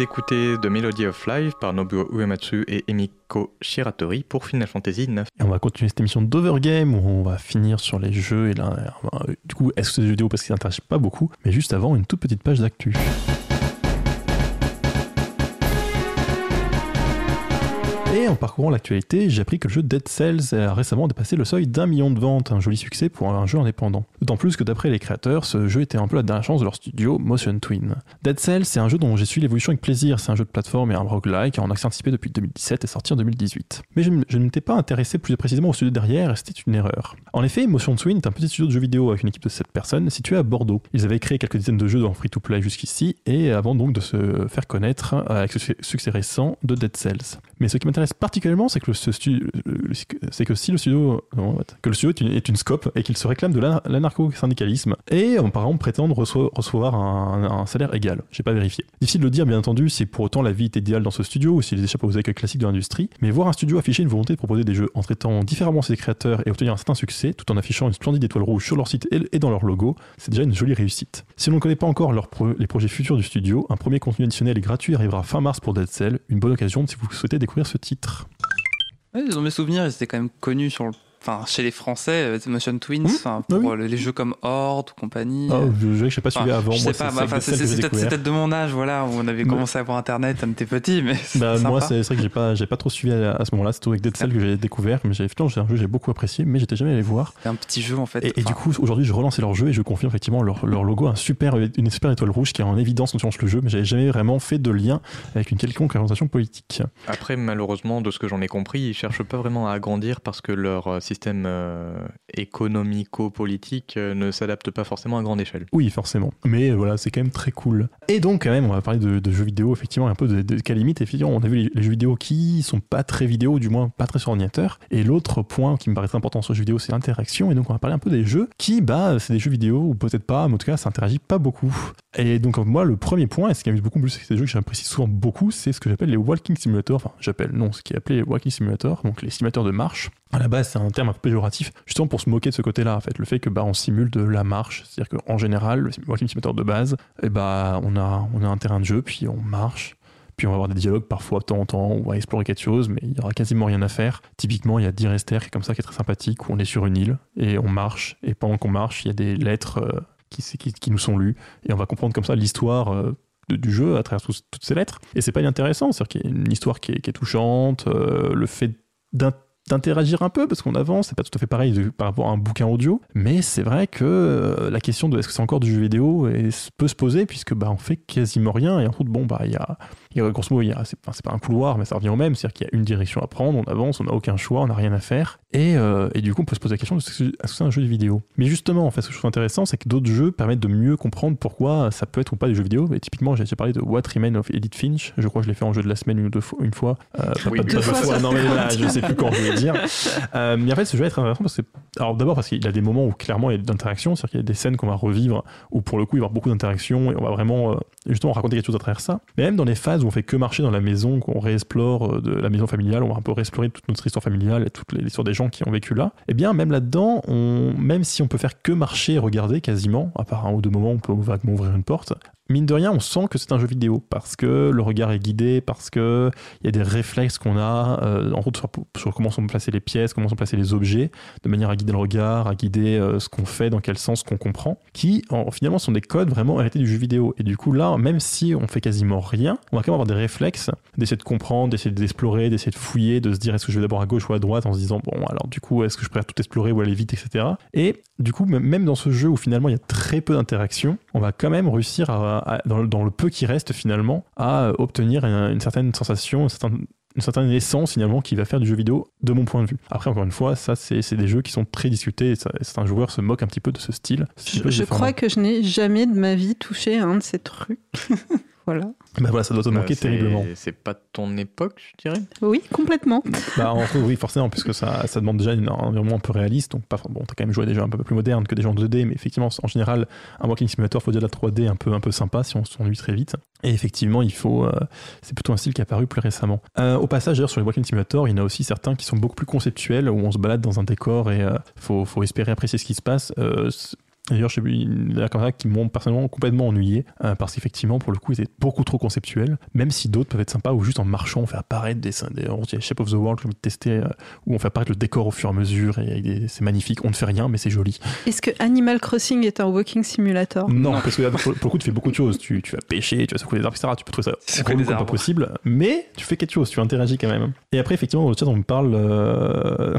d'écouter The Melody of Life par Nobuo Uematsu et Emiko Shiratori pour Final Fantasy IX. Et on va continuer cette émission d'Overgame où on va finir sur les jeux. Et là, euh, du coup, est-ce que c'est des jeux vidéo parce qu'ils n'intéressent pas beaucoup Mais juste avant, une toute petite page d'actu. Et en parcourant l'actualité, j'ai appris que le jeu Dead Cells a récemment dépassé le seuil d'un million de ventes, un joli succès pour un jeu indépendant. D'autant plus que d'après les créateurs, ce jeu était un peu la dernière chance de leur studio Motion Twin. Dead Cells, c'est un jeu dont j'ai suivi l'évolution avec plaisir, c'est un jeu de plateforme et un roguelike en accès anticipé depuis 2017 et sorti en 2018. Mais je, ne m'étais pas intéressé plus précisément au studio derrière et c'était une erreur. En effet, Motion Twin est un petit studio de jeux vidéo avec une équipe de 7 personnes située à Bordeaux. Ils avaient créé quelques dizaines de jeux dans free-to-play jusqu'ici et avant donc de se faire connaître avec ce succès récent de Dead Cells. Mais ce qui m'intéresse particulièrement, c'est que, euh, si le studio, le studio est une, scope et qu'il se réclame de l'an- l'anarcho-syndicalisme et en par exemple prétendre recevoir un, salaire égal. J'ai pas vérifié. Difficile de dire, bien entendu, si pour autant la vie est idéale dans ce studio ou s'il échappe aux écueils classiques de l'industrie, mais voir un studio afficher une volonté de proposer des jeux en traitant différemment ses créateurs et obtenir un certain succès tout en affichant une splendide étoile rouge sur leur site et, dans leur logo, c'est déjà une jolie réussite. Si l'on ne connaît pas encore leurs pro- les projets futurs du studio, un premier contenu additionnel et gratuit arrivera fin mars pour Dead Cell, une bonne occasion si vous souhaitez découvrir ce titre. Ouais, dans mes souvenirs, ils étaient quand même connus sur le... enfin, chez les Français, euh, Motion Twins, Ah pour oui. euh, les jeux comme Horde ou compagnie. Oh, euh, je, je, je sais pas suivi enfin, avant, je moi sais pas, c'est bah, c'est peut-être de mon âge, voilà, où on avait commencé à avoir Internet, on était petit, mais Bah, moi, sympa. c'est c'est vrai que j'ai pas, j'ai pas trop suivi à, à ce moment-là. C'est tout avec Dead Cell que j'ai découvert, mais j'ai un jeu que j'ai beaucoup apprécié, mais j'étais jamais allé voir. C'est un petit jeu en fait. Et, et du coup, aujourd'hui, je relancé leur jeu et je confirme effectivement leur, leur logo, un super, une super étoile rouge qui est en évidence quand tu lances le jeu, mais j'avais jamais vraiment fait de lien avec une quelconque orientation politique. Après, malheureusement, de ce que j'en ai compris, ils cherchent pas vraiment à agrandir parce que leur système euh, économico-politique euh, ne s'adapte pas forcément à grande échelle. Oui, forcément. Mais euh, voilà, c'est quand même très cool. Et donc, quand même, on va parler de, jeux vidéo, effectivement, un peu de, de quelle limite. Effectivement, on a vu les, jeux vidéo qui sont pas très vidéo, du moins pas très sur ordinateur. Et l'autre point qui me paraît très important sur les jeux vidéo, c'est l'interaction. Et donc, on va parler un peu des jeux qui, bah, c'est des jeux vidéo, ou peut-être pas, mais en tout cas, ça interagit pas beaucoup. Et donc, moi, le premier point, et ce qui m'amuse beaucoup plus, c'est ces jeux que j'apprécie souvent beaucoup, c'est ce que j'appelle les walking simulators. Enfin, j'appelle, non, ce qui est appelé les walking simulators, donc les simulateurs de marche. À la base, c'est un un peu péjoratif, justement pour se moquer de ce côté-là, en fait. Le fait que, bah, on simule de la marche. C'est-à-dire qu'en général, le walking simulator de base, et bah, on a, on a un terrain de jeu, puis on marche. Puis on va avoir des dialogues parfois de temps en temps, on va explorer quelque chose, mais il y aura quasiment rien à faire. Typiquement, il y a Direster qui est comme ça, qui est très sympathique, où on est sur une île et on marche. Et pendant qu'on marche, il y a des lettres euh, qui, qui, qui nous sont lues. Et on va comprendre comme ça l'histoire euh, du jeu à travers toutes ces lettres. Et c'est pas inintéressant, c'est-à-dire qu'il y a une histoire qui est, touchante, euh, le fait d'in- d'interagir un peu parce qu'on avance, c'est pas tout à fait pareil de- par rapport à un bouquin audio, mais c'est vrai que euh, la question de est-ce que c'est encore du jeu vidéo est- peut se poser puisque bah on fait quasiment rien et en fait bon bah il y a, il grosso modo c'est enfin, pas un couloir mais ça revient au même, c'est-à-dire qu'il y a une direction à prendre, on avance, on n'a aucun choix, on n'a rien à faire et, euh, et du coup on peut se poser la question est-ce que c'est est-ce que c'est un jeu vidéo? Mais justement en fait ce que je trouve intéressant c'est que d'autres jeux permettent de mieux comprendre pourquoi ça peut être ou pas des jeux vidéo et typiquement j'ai déjà parlé de What Remains of Edith Finch, je crois que je l'ai fait en jeu de la semaine une ou deux fois, une fois euh, pas- Oui, pas- deux fois, non mais là, je sais plus quand je voulais dire. *laughs* Euh, mais en fait, ce jeu est très intéressant parce que, alors d'abord parce qu'il y a des moments où clairement il y a d'interaction, c'est-à-dire qu'il y a des scènes qu'on va revivre où pour le coup il va y avoir beaucoup d'interaction et on va vraiment euh, justement raconter quelque chose à travers ça. Mais même dans les phases où on fait que marcher dans la maison, qu'on réexplore euh, de la maison familiale, on va un peu réexplorer toute notre histoire familiale et toute l'histoire des gens qui ont vécu là. Et bien même là-dedans, même si on peut faire que marcher et regarder quasiment, à part un ou deux moments on peut vaguement ouvrir une porte, mine de rien, on sent que c'est un jeu vidéo parce que le regard est guidé, parce que il y a des réflexes qu'on a, euh, en route sur, comment sont placées les pièces, comment sont placés les objets, de manière à guider le regard, à guider euh, ce qu'on fait, dans quel sens qu'on comprend, qui en- finalement sont des codes vraiment hérités du jeu vidéo. Et du coup là, même si on fait quasiment rien, on va quand même avoir des réflexes d'essayer de comprendre, d'essayer d'explorer, d'essayer de fouiller, de se dire est-ce que je vais d'abord à gauche ou à droite en se disant bon alors du coup est-ce que je préfère tout explorer ou aller vite, etc. Et du coup même- dans ce jeu où finalement il y a très peu d'interaction, on va quand même réussir à, à- dans, le, dans le peu qui reste finalement à euh, obtenir une, une certaine sensation, une certaine, une certaine essence finalement qui va faire du jeu vidéo de mon point de vue. Après encore une fois, ça c'est des jeux qui sont très discutés et ça- certains joueurs se moquent un petit peu de ce style. Je, crois que je n'ai jamais de ma vie touché à un de ces trucs. *laughs* voilà. Bah voilà, ça doit te manquer Euh, terriblement. C'est pas ton époque, je dirais? Oui, complètement. *laughs* Bah, en fait, oui, forcément, puisque ça, ça demande déjà un environnement un peu réaliste. Donc, pas, bon, t'as quand même joué à des jeux un peu plus modernes que des jeux en 2D, mais effectivement, en général, un walking simulator, faut dire de la 3D un peu, un peu sympa si on s'ennuie très vite. Et effectivement, il faut, euh, c'est plutôt un style qui est apparu plus récemment. Euh, au passage, d'ailleurs, sur les walking simulator, il y en a aussi certains qui sont beaucoup plus conceptuels, où on se balade dans un décor et euh, faut, faut espérer apprécier ce qui se passe. D'ailleurs, je en a comme ça qui m'ont personnellement complètement ennuyé euh, parce qu'effectivement, pour le coup, ils étaient beaucoup trop conceptuels. Même si d'autres peuvent être sympas ou juste en marchant, on fait apparaître des, des on dit Shape of the World, j'ai envie de tester, euh, où on fait apparaître le décor au fur et à mesure et c'est magnifique. On ne fait rien, mais c'est joli. Est-ce que Animal Crossing est un walking simulator? Non, parce que là, pour, pour le coup, tu fais beaucoup de choses. Tu, tu vas pêcher, tu vas secouer des arbres, etc. Tu peux trouver ça comme pas possible, mais tu fais quelque chose, tu interagis quand même. Et après, effectivement, dans le chat, on me parle. euh,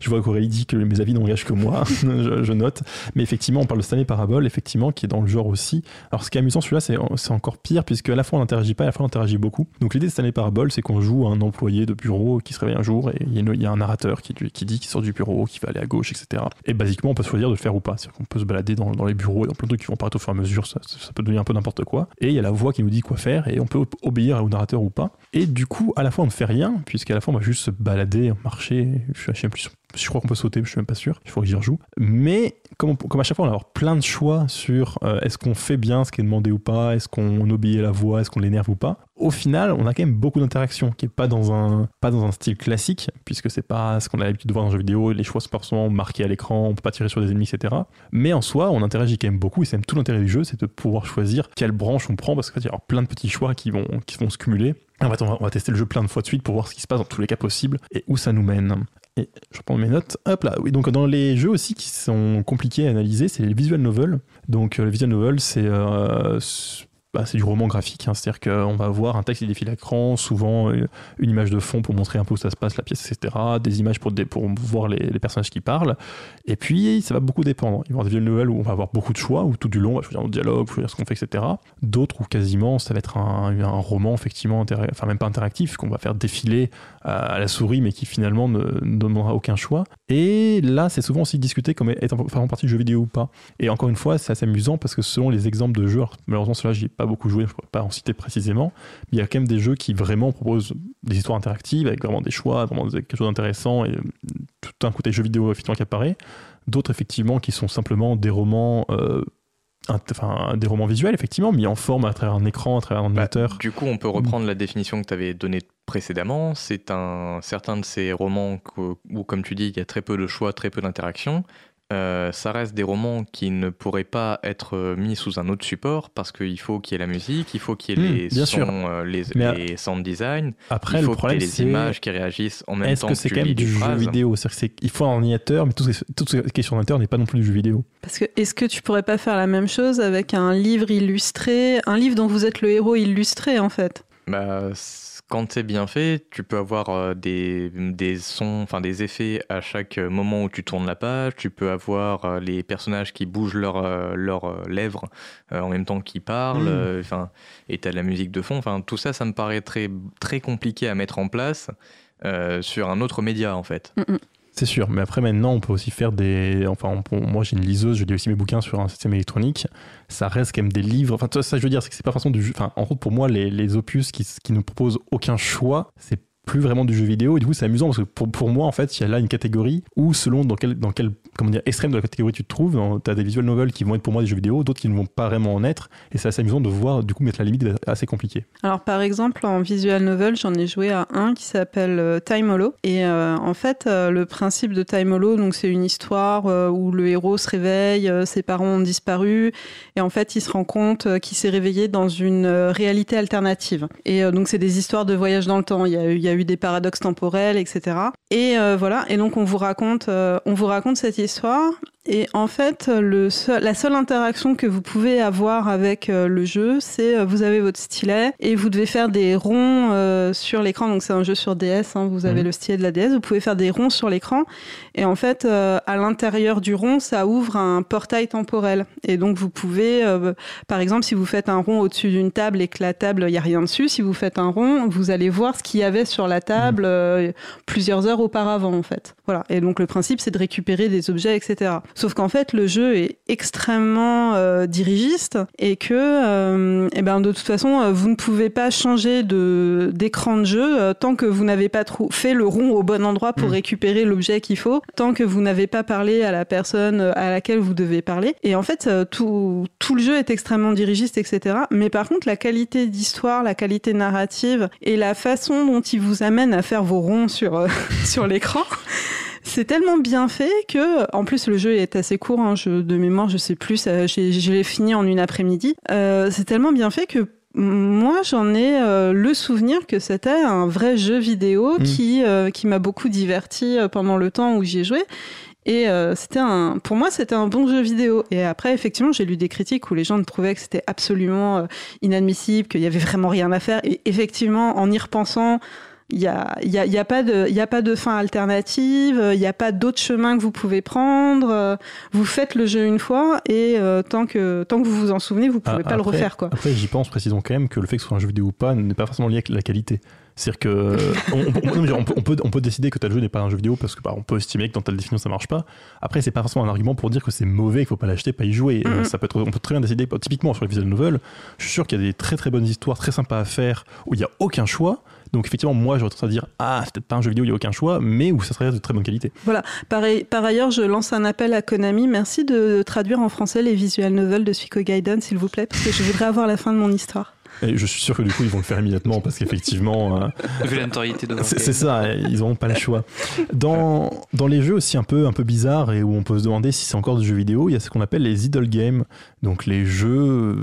je vois qu'Aurélie dit que mes avis n'engagent que moi, *laughs* je, je note. Mais effectivement, on parle de Stanley Parable, effectivement, qui est dans le genre aussi. Alors, ce qui est amusant, celui-là, c'est encore pire, puisque à la fois on n'interagit pas et à la fois on interagit beaucoup. Donc, l'idée de Stanley Parable, c'est qu'on joue un employé de bureau qui se réveille un jour et il y a, un narrateur qui, qui dit qu'il sort du bureau, qu'il va aller à gauche, etc. Et basiquement, on peut choisir de le faire ou pas. C'est-à-dire qu'on peut se balader dans, les bureaux et dans plein de trucs qui vont apparaître au fur et à mesure. Ça, peut devenir un peu n'importe quoi. Et il y a la voix qui nous dit quoi faire et on peut obéir au narrateur ou pas. Et du coup, à la fois, on ne fait rien, puisqu'à la fois, on va juste se balader, marcher. Je, sais plus- je crois qu'on peut sauter, je suis même pas sûr. Il faut que j'y rejoue. Mais comme, à chaque fois, on va avoir plein de choix sur euh, est-ce qu'on fait bien ce qui est demandé ou pas, est-ce qu'on obéit à la voix, est-ce qu'on l'énerve ou pas? Au final, on a quand même beaucoup d'interactions, qui est pas dans un pas dans un style classique, puisque c'est pas ce qu'on a l'habitude de voir dans un jeu vidéo. Les choix sont pas forcément marqués à l'écran, on peut pas tirer sur des ennemis, etc. Mais en soi, on interagit quand même beaucoup, et c'est même tout l'intérêt du jeu, c'est de pouvoir choisir quelle branche on prend, parce qu'il y avoir plein de petits choix qui vont qui vont se cumuler. En fait, on va tester le jeu plein de fois de suite pour voir ce qui se passe dans tous les cas possibles et où ça nous mène. Et je reprends mes notes. Hop là. Oui, donc dans les jeux aussi qui sont compliqués à analyser, c'est les visual novels. Donc euh, le visual novel, c'est euh, bah, c'est du roman graphique. hein. C'est-à-dire qu'on va voir un texte qui défile l'écran, souvent euh, une image de fond pour montrer un peu où ça se passe, la pièce, etc. Des images pour, voir les, les personnages qui parlent. Et puis, ça va beaucoup dépendre. Il va y avoir des visual novels où on va avoir beaucoup de choix, où tout du long, on va choisir notre dialogue, choisir ce qu'on fait, etc. D'autres où quasiment, ça va être un, un roman, effectivement, enfin même pas interactif, qu'on va faire défiler à, la souris, mais qui finalement ne, ne demandera aucun choix. Et là, c'est souvent aussi discuté comme étant faisant partie du jeu vidéo ou pas. Et encore une fois, c'est assez amusant parce que selon les exemples de jeux, malheureusement, cela, j'y ai pas beaucoup joué, je ne pourrais pas en citer précisément, mais il y a quand même des jeux qui vraiment proposent des histoires interactives avec vraiment des choix, vraiment quelque chose d'intéressant et euh, tout un côté jeu vidéo effectivement qui apparaît. D'autres, effectivement, qui sont simplement des romans. euh, Enfin, des romans visuels, effectivement, mis en forme à travers un écran, à travers un Bah, du coup, on peut reprendre la définition que tu avais donnée précédemment. C'est un certain de ces romans que- où, comme tu dis, il y a très peu de choix, très peu d'interaction. Euh, ça reste des romans qui ne pourraient pas être euh, mis sous un autre support parce qu'il faut qu'il y ait la musique, il faut qu'il y ait Hmm, les bien sons, sûr. euh, les, les sound design, Après, il le faut que tu aies problème, les c'est. images qui réagissent en même Est-ce temps que que, c'est quand même du les jeu phrases. vidéo? C'est- Il faut un ordinateur, mais tout ce, tout ce qui est sur ordinateur n'est pas non plus du jeu vidéo. Parce que est-ce que tu pourrais pas faire la même chose avec un livre illustré, un livre dont vous êtes le héros illustré en fait? Bah, quand c'est bien fait, tu peux avoir euh, des, des sons, enfin des effets à chaque euh, moment où tu tournes la page. Tu peux avoir euh, les personnages qui bougent leurs lèvres en même temps qu'ils parlent. Mm. euh, Enfin, et t'as de la musique de fond. Enfin, tout ça, ça me paraît très très compliqué à mettre en place euh, sur un autre média en fait. C'est sûr, mais après maintenant on peut aussi faire des. Enfin, moi j'ai une liseuse, je lis aussi mes bouquins sur un système électronique. Ça reste quand même des livres. Enfin, ça, ça, je veux dire, c'est que c'est pas façon du jeu. Enfin, en gros, pour moi, les, opus qui, qui nous proposent aucun choix, c'est plus vraiment du jeu vidéo. Et du coup, c'est amusant parce que pour, pour moi, en fait, il y a là une catégorie où, selon dans quel, dans quel comment dire, extrême de la catégorie tu te trouves, tu as des visual novels qui vont être pour moi des jeux vidéo, d'autres qui ne vont pas vraiment en être. Et c'est assez amusant de voir, du coup, mettre la limite assez compliqué. Alors par exemple en visual novel, j'en ai joué à un qui s'appelle euh, Time Hollow et euh, en fait euh, le principe de Time Hollow donc c'est une histoire où le héros se réveille, ses parents ont disparu et en fait il se rend compte qu'il s'est réveillé dans une réalité alternative. Et donc c'est des histoires de voyage dans le temps, il y a, eu- il y a eu des paradoxes temporels etc. Et voilà et donc on vous raconte on vous raconte cette histoire et en fait, le seul- la seule interaction que vous pouvez avoir avec euh, le jeu, c'est euh, vous avez votre stylet et vous devez faire des ronds euh, sur l'écran. Donc c'est un jeu sur DS, hein, vous avez Mhm. le stylet de la DS, vous pouvez faire des ronds sur l'écran. Et en fait, euh, à l'intérieur du rond, ça ouvre un portail temporel. Et donc vous pouvez, euh, par exemple, si vous faites un rond au-dessus d'une table et que la table, il n'y a rien dessus, si vous faites un rond, vous allez voir ce qu'il y avait sur la table euh, plusieurs heures auparavant, en fait. Voilà. Et donc le principe, c'est de récupérer des objets, etc. Sauf qu'en fait, le jeu est extrêmement euh, dirigiste et que, euh, eh ben, de toute façon, euh, vous ne pouvez pas changer de d'écran de jeu euh, tant que vous n'avez pas trou- fait le rond au bon endroit pour Mm. récupérer l'objet qu'il faut, tant que vous n'avez pas parlé à la personne à laquelle vous devez parler. Et en fait, tout, tout le jeu est extrêmement dirigiste, etc. Mais par contre, la qualité d'histoire, la qualité narrative et la façon dont il vous amène à faire vos ronds sur, *laughs* sur l'écran c'est tellement bien fait que, en plus, le jeu est assez court. hein, je- de mémoire, je sais plus. ça- j'ai- Je l'ai fini en une après-midi. Euh, c'est tellement bien fait que moi, j'en ai euh, le souvenir que c'était un vrai jeu vidéo Mm. qui, euh, qui m'a beaucoup diverti euh, pendant le temps où j'y ai joué. Et euh, c'était un, pour moi, c'était un bon jeu vidéo. Et après, effectivement, j'ai lu des critiques où les gens trouvaient que c'était absolument euh, inadmissible, qu'il y avait vraiment rien à faire. Et effectivement, en y repensant, il n'y a, y a, y a, pas de- y a pas de fin alternative, euh, il n'y a pas d'autre chemin que vous pouvez prendre. euh, Vous faites le jeu une fois et euh, tant, que, tant que vous vous en souvenez, vous pouvez Ah, pas le refaire. Quoi. Après, j'y pense, précisons quand même que le fait que ce soit un jeu vidéo ou pas n'est pas forcément lié avec la qualité. C'est-à-dire que on, on- peut, on, peut, décider que tel jeu n'est pas un jeu vidéo parce que bah, on peut estimer que dans telle définition ça marche pas. Après, c'est pas forcément un argument pour dire que c'est mauvais, qu'il faut pas l'acheter, pas y jouer. Euh, Mhm. ça peut être, on peut très bien décider, typiquement sur les visual novels, je suis sûr qu'il y a des très très bonnes histoires, très sympas à faire, où il y a aucun choix. Donc effectivement, moi j'aurais tendance à dire ah c'est peut-être pas un jeu vidéo, il y a aucun choix, mais où ça serait de très bonne qualité. Pareil, par ailleurs, je lance un appel à Konami. Merci de traduire en français les visual novels de Suiko Gaiden, s'il vous plaît, parce que je voudrais avoir la fin de mon histoire. Et je suis sûr que du coup ils vont le faire immédiatement parce qu'effectivement. euh, *laughs* Vu la notoriété de C'est c'est ça, ils n'auront pas le choix. Dans, dans les jeux aussi un peu, un peu bizarres et où on peut se demander si c'est encore des jeux vidéo, il y a ce qu'on appelle les idle games, donc les jeux euh,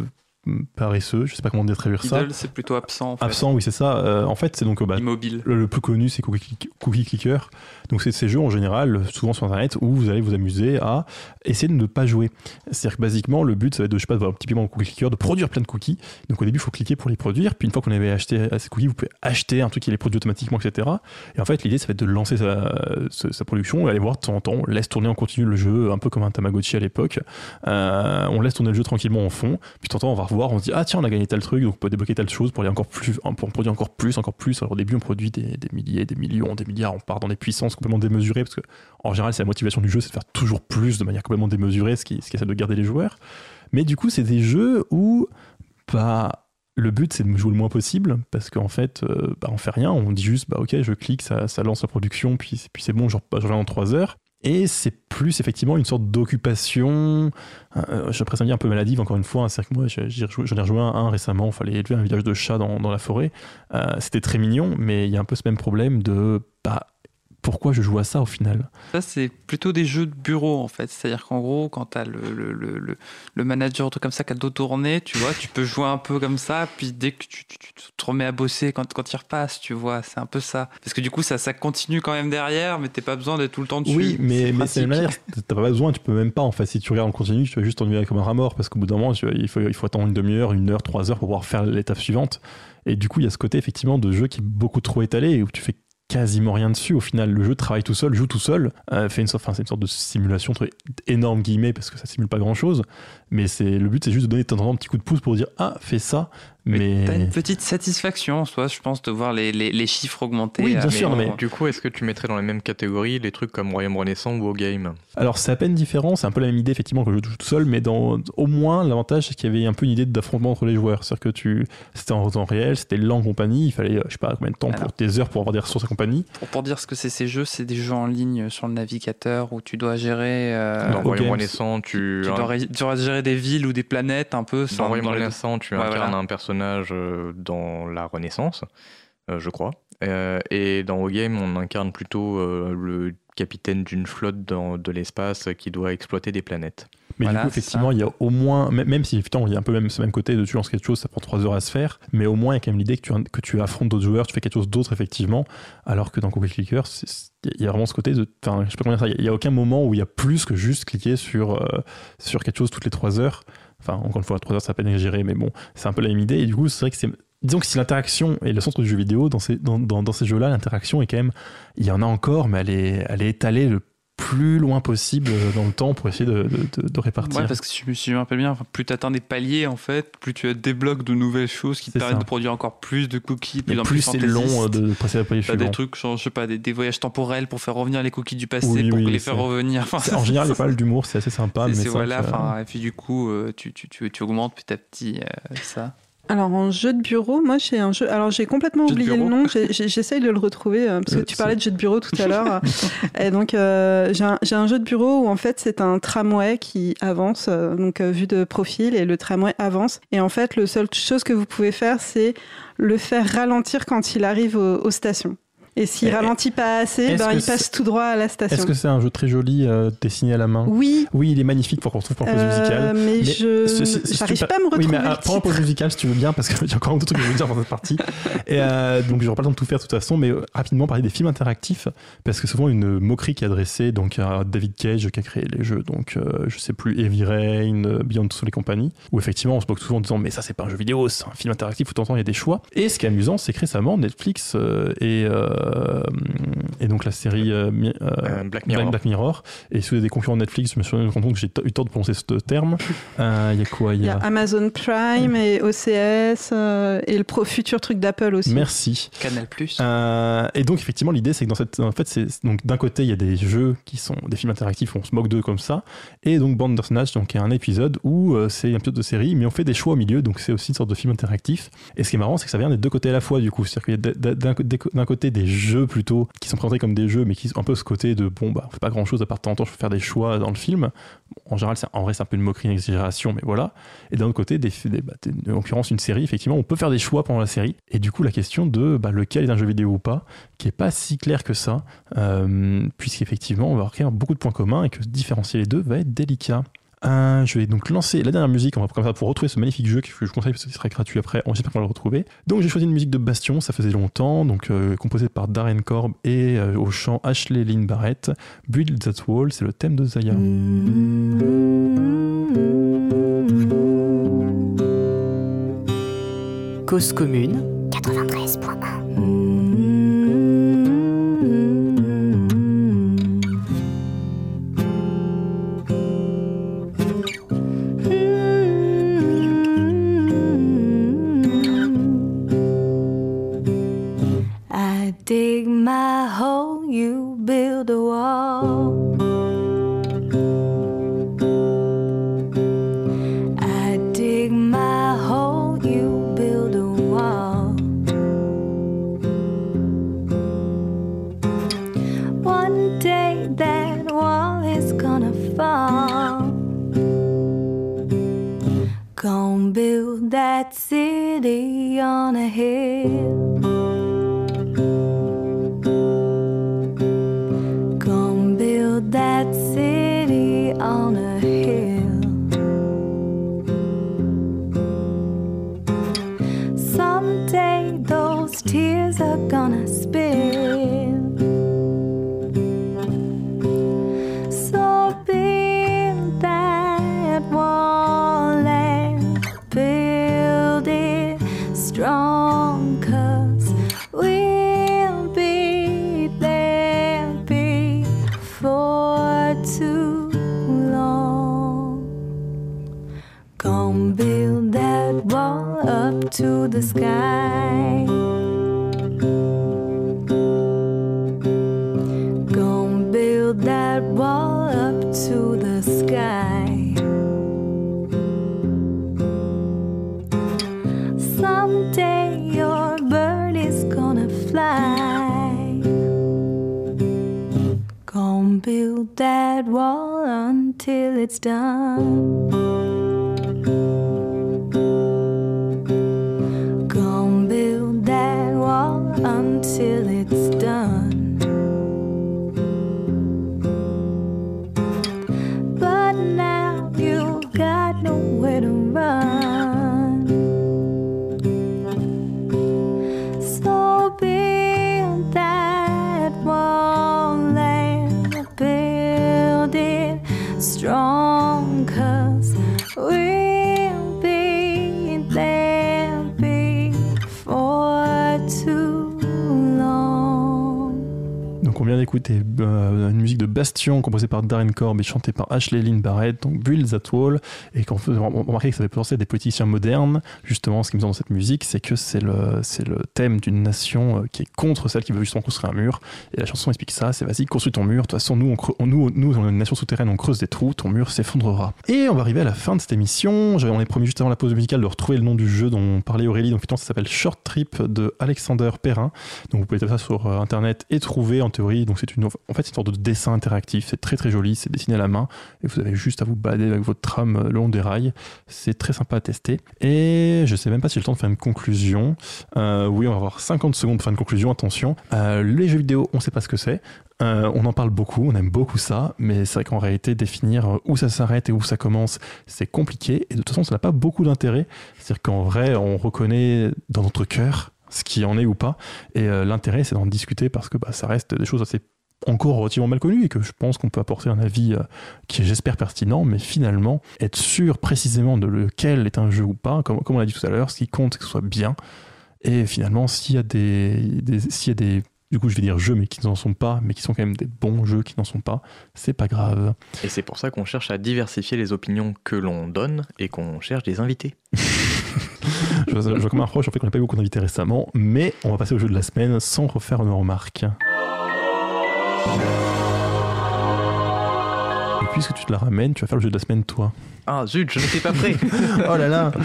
paresseux, je sais pas comment traduire ça. Idle, c'est plutôt absent. En fait. Absent, oui, c'est ça. Euh, en fait, c'est donc euh, bah, Immobile. le, le plus connu, c'est Cookie, Click- Cookie Clicker. Donc, c'est ces jeux en général, souvent sur Internet, où vous allez vous amuser à essayer de ne pas jouer. C'est-à-dire que basiquement, le but, ça va être de, je sais pas, de voir typiquement le Cookie Clicker, de produire plein de cookies. Donc, au début, il faut cliquer pour les produire. Puis, une fois qu'on avait acheté ces cookies, vous pouvez acheter un truc qui les produit automatiquement, etc. Et en fait, l'idée, ça va être de lancer sa production et aller voir de temps en temps. On laisse tourner en continu le jeu, un peu comme un Tamagotchi à l'époque. Euh, on laisse tourner le jeu tranquillement en fond. Puis, de temps en temps, on va revoir, on se dit, ah tiens, on a gagné tel truc, donc on peut débloquer telle chose pour aller encore plus, pour produire encore plus, encore plus. Alors, au début, on produit des, milliers, des millions, des milliards, on part dans des puissances complètement démesurées parce que, en général, c'est la motivation du jeu, c'est de faire toujours plus de manière complètement démesurée, ce qui, ce qui essaie de garder les joueurs. Mais du coup, c'est des jeux où, bah, le but c'est de jouer le moins possible parce qu'en fait, euh, bah, on fait rien, on dit juste, bah ok, je clique, ça, ça lance la production, puis, c'est bon, je, je reviens dans 3 heures. Et c'est plus effectivement une sorte d'occupation, euh, je précise un peu maladive encore une fois, hein, c'est-à-dire que moi j'en ai rejoué un, récemment, il fallait élever un village de chats dans, dans la forêt, Euh, c'était très mignon, mais il y a un peu ce même problème de, bah, pourquoi je joue à ça au final Ça, c'est plutôt des jeux de bureau, en fait. C'est-à-dire qu'en gros, quand t'as le, le, le, le, manager, truc comme ça, qui a dos tourné, tu vois, tu peux jouer un peu comme ça, puis dès que tu, tu- tu te remets à bosser, quand, quand il repasse, tu vois, c'est un peu ça. Parce que du coup, ça, ça continue quand même derrière, mais t'es pas besoin d'être tout le temps dessus. Oui, mais, c'est la manière, t'as pas besoin, tu peux même pas en fait. Si tu regardes en continu, tu vas juste t'ennuyer comme un rat mort parce qu'au bout d'un moment, tu il, faut, il faut attendre une demi-heure, une heure, trois heures pour pouvoir faire l'étape suivante. Et du coup, il y a ce côté effectivement de jeu qui est beaucoup trop étalé et où tu fais quasiment rien dessus. Au final, le jeu travaille tout seul, joue tout seul, euh, fait une sorte, enfin, c'est une sorte de simulation entre énorme guillemets parce que ça simule pas grand chose. Mais c'est le but, c'est juste de donner de temps en temps un petit coup de pouce pour dire ah fais ça. Mais, T'as une petite satisfaction, soit, je pense, de voir les, les, les chiffres augmenter. Oui, bien sûr, mais- Du coup, est-ce que tu mettrais dans la même catégorie les trucs comme Royaume Renaissant ou Game Alors c'est à peine différent, c'est un peu la même idée effectivement que je joue tout seul, mais dans, au moins l'avantage c'est qu'il y avait un peu une idée d'affrontement entre les joueurs, c'est-à-dire que tu, c'était en temps réel, c'était lent en compagnie, il fallait je sais pas combien de temps pour des heures pour avoir des ressources et compagnie. Pour, pour dire ce que c'est ces jeux, c'est des jeux en ligne sur le navigateur où tu dois gérer. euh, Dans au Royaume Games, Renaissant, tu, tu, dois, ré- tu dois gérer des villes ou des planètes un peu. dans Royaume. Renaissant, tu Ouais, incarnes voilà. un personnage euh, dans la Renaissance, euh, je crois. Euh, et dans O Game, on incarne plutôt euh, le capitaine d'une flotte dans, de l'espace qui doit exploiter des planètes. Mais Voilà, du coup c'est effectivement il y a au moins, même, même si effectivement il y a un peu même ce même côté de tu lances quelque chose, ça prend trois heures à se faire, mais au moins il y a quand même l'idée que tu, que tu affrontes d'autres joueurs, tu fais quelque chose d'autre effectivement, alors que dans Cookie Clicker, il y a vraiment ce côté de, enfin je sais pas comment dire ça, il y a aucun moment où il y a plus que juste cliquer sur, euh, sur quelque chose toutes les trois heures. Enfin, encore une fois, 3 heures, ça à peine exagéré, mais bon, c'est un peu la même idée. Et du coup, c'est vrai que c'est. Disons que si l'interaction est le centre du jeu vidéo, dans ces, dans, dans, dans ces jeux-là, l'interaction est quand même. Il y en a encore, mais elle est, elle est étalée le plus loin possible dans le temps pour essayer de, de, répartir. Ouais, parce que si je me, si je me rappelle bien, enfin, plus tu atteins des paliers, en fait, plus tu débloques de nouvelles choses qui te permettent ça. de produire encore plus de cookies, de plus c'est long euh, de passer à palier T'as des suivant. trucs, genre, je sais pas, des, des voyages temporels pour faire revenir les cookies du passé, Oui, pour oui, les faire revenir. Enfin, En *laughs* général, il y a pas mal d'humour, c'est assez sympa. mais vrai voilà, euh, et puis du coup, euh, tu, tu, tu, tu augmentes petit à petit euh, ça. Alors en jeu de bureau, moi j'ai un jeu. Alors j'ai complètement Jeu oublié le nom. J'essaye de le retrouver euh, parce que Euh, tu c'est- parlais de jeu de bureau tout à *laughs* l'heure. Et donc euh, j'ai un, jeu de bureau où en fait c'est un tramway qui avance, euh, donc euh, vu de profil et le tramway avance. Et en fait le seule chose que vous pouvez faire c'est le faire ralentir quand il arrive au- aux stations. Et s'il ralentit pas assez, ben, il passe tout droit à la station. Est-ce que c'est un jeu très joli euh, dessiné à la main? Oui, Oui, il est magnifique pour qu'on retrouve pour la pause euh, musicale. mais, Mais je si- si pas à me retrouver Oui, mais euh, prends la pause musicale si tu veux bien, parce que *laughs* j'ai encore d'autres trucs que je veux dire dans cette partie. Et euh, donc, j'aurai pas le temps de tout faire de toute façon, mais rapidement parler des films interactifs, parce que souvent une moquerie qui est adressée donc, à David Cage qui a créé les jeux, donc euh, je sais plus, Heavy Rain, Beyond Soul et compagnie, où effectivement on se moque souvent en disant mais ça c'est pas un jeu vidéo, c'est un film interactif où t'entends il y a des choix. Et ce qui est amusant, c'est que récemment Netflix et, euh, et donc la série euh, mi- euh, Euh, Black Mirror. Black Mirror. Et si vous êtes des concurrents de Netflix, je me suis rendu compte que j'ai t- eu tort de prononcer ce terme. *laughs* Euh, Il y a quoi Il y y a. Amazon Prime et OCS euh, et le pro futur truc d'Apple aussi. Merci. Canal Plus. Euh, et donc effectivement l'idée c'est que dans cette en fait c'est donc d'un côté il y a des jeux qui sont des films interactifs où on se moque d'eux comme ça et donc Bandersnatch donc il y a un épisode où euh, c'est un épisode de série mais on fait des choix au milieu donc c'est aussi une sorte de film interactif et ce qui est marrant c'est que ça vient des deux côtés à la fois du coup c'est-à-dire qu'il y a d- d'un d'un côté des jeux plutôt qui sont présentés comme des jeux mais qui ont un peu ce côté de bon bah on fait pas grand chose à part de temps en temps je peux faire des choix dans le film. En général en vrai c'est un peu une moquerie une exagération mais voilà. Et d'un autre côté des, bah, des- en l'occurrence une série effectivement on peut faire des choix pendant la série. Et du coup la question de bah, lequel est un jeu vidéo ou pas qui est pas si clair que ça euh, puisqu'effectivement on va avoir beaucoup de points communs et que différencier les deux va être délicat Euh, je vais donc lancer la dernière musique on va comme ça pour retrouver ce magnifique jeu que je vous conseille parce que ce sera gratuit après. On j'espère qu'on va le retrouver. Donc j'ai choisi une musique de Bastion. Ça faisait longtemps. Donc euh, composée par Darren Korb et euh, au chant Ashley Lynn Barrett. Build That Wall c'est le thème de Zaya. Cause commune, I dig my hole, you build a wall. I dig my hole, you build a wall. One day that wall is gonna fall. Gonna build that city on a hill. Tears are gonna spill. So build that wall and build it strong, cause we'll be there before too long. Gonna build that wall up to the sky. Someday your bird is gonna fly. Gonna build that wall until it's done. Gonna build that wall until it's vient euh, une musique de Bastion composée par Darren Korb et chantée par Ashley Lynn Barrett, donc Build That Wall, et qu'on peut remarquer que ça fait penser à des politiciens modernes. Justement, ce qui me semble dans cette musique, c'est que c'est le, thème d'une nation euh, qui est contre celle qui veut justement construire un mur. Et la chanson explique ça, c'est vas-y, construis ton mur, de toute façon, nous, on nous, nous, on est une nation souterraine, on creuse des trous, ton mur s'effondrera. Et on va arriver à la fin de cette émission. On est promis juste avant la pause musicale de retrouver le nom du jeu dont parlait Aurélie, donc effectivement, ça s'appelle Short Trip de Alexander Perrin. Donc vous pouvez taper ça sur euh, internet et trouver en théorie. Donc c'est une, en fait, une sorte de dessin interactif. C'est très très joli, c'est dessiné à la main et vous avez juste à vous balader avec votre tram euh, le long des rails. C'est très sympa à tester. Et je sais même pas si j'ai le temps de faire une conclusion. Euh, oui, on va avoir 50 secondes pour faire une conclusion. Attention, Euh, les jeux vidéo, on sait pas ce que c'est. On en parle beaucoup, on aime beaucoup ça, mais c'est vrai qu'en réalité, définir où ça s'arrête et où ça commence, c'est compliqué. Et de toute façon, ça n'a pas beaucoup d'intérêt. C'est-à-dire qu'en vrai, on reconnaît dans notre cœur ce qui en est ou pas. Et euh, l'intérêt, c'est d'en discuter parce que bah, ça reste des choses assez encore relativement mal connues et que je pense qu'on peut apporter un avis euh, qui est, j'espère, pertinent, mais finalement, être sûr précisément de lequel est un jeu ou pas, comme, comme on l'a dit tout à l'heure, ce qui compte, c'est que ce soit bien. Et finalement, s'il y a des, des- s'il y a des, du coup, je vais dire jeux, mais qui n'en sont pas, mais qui sont quand même des bons jeux qui n'en sont pas, c'est pas grave. Et c'est pour ça qu'on cherche à diversifier les opinions que l'on donne et qu'on cherche des invités. *laughs* Je vois, je vois comme un reproche, en fait, qu'on n'a pas eu beaucoup d'invités récemment, mais on va passer au jeu de la semaine sans refaire nos remarques. Et puisque tu te la ramènes, tu vas faire le jeu de la semaine, toi. Ah zut, je n'étais pas prêt *laughs* Oh là là *laughs*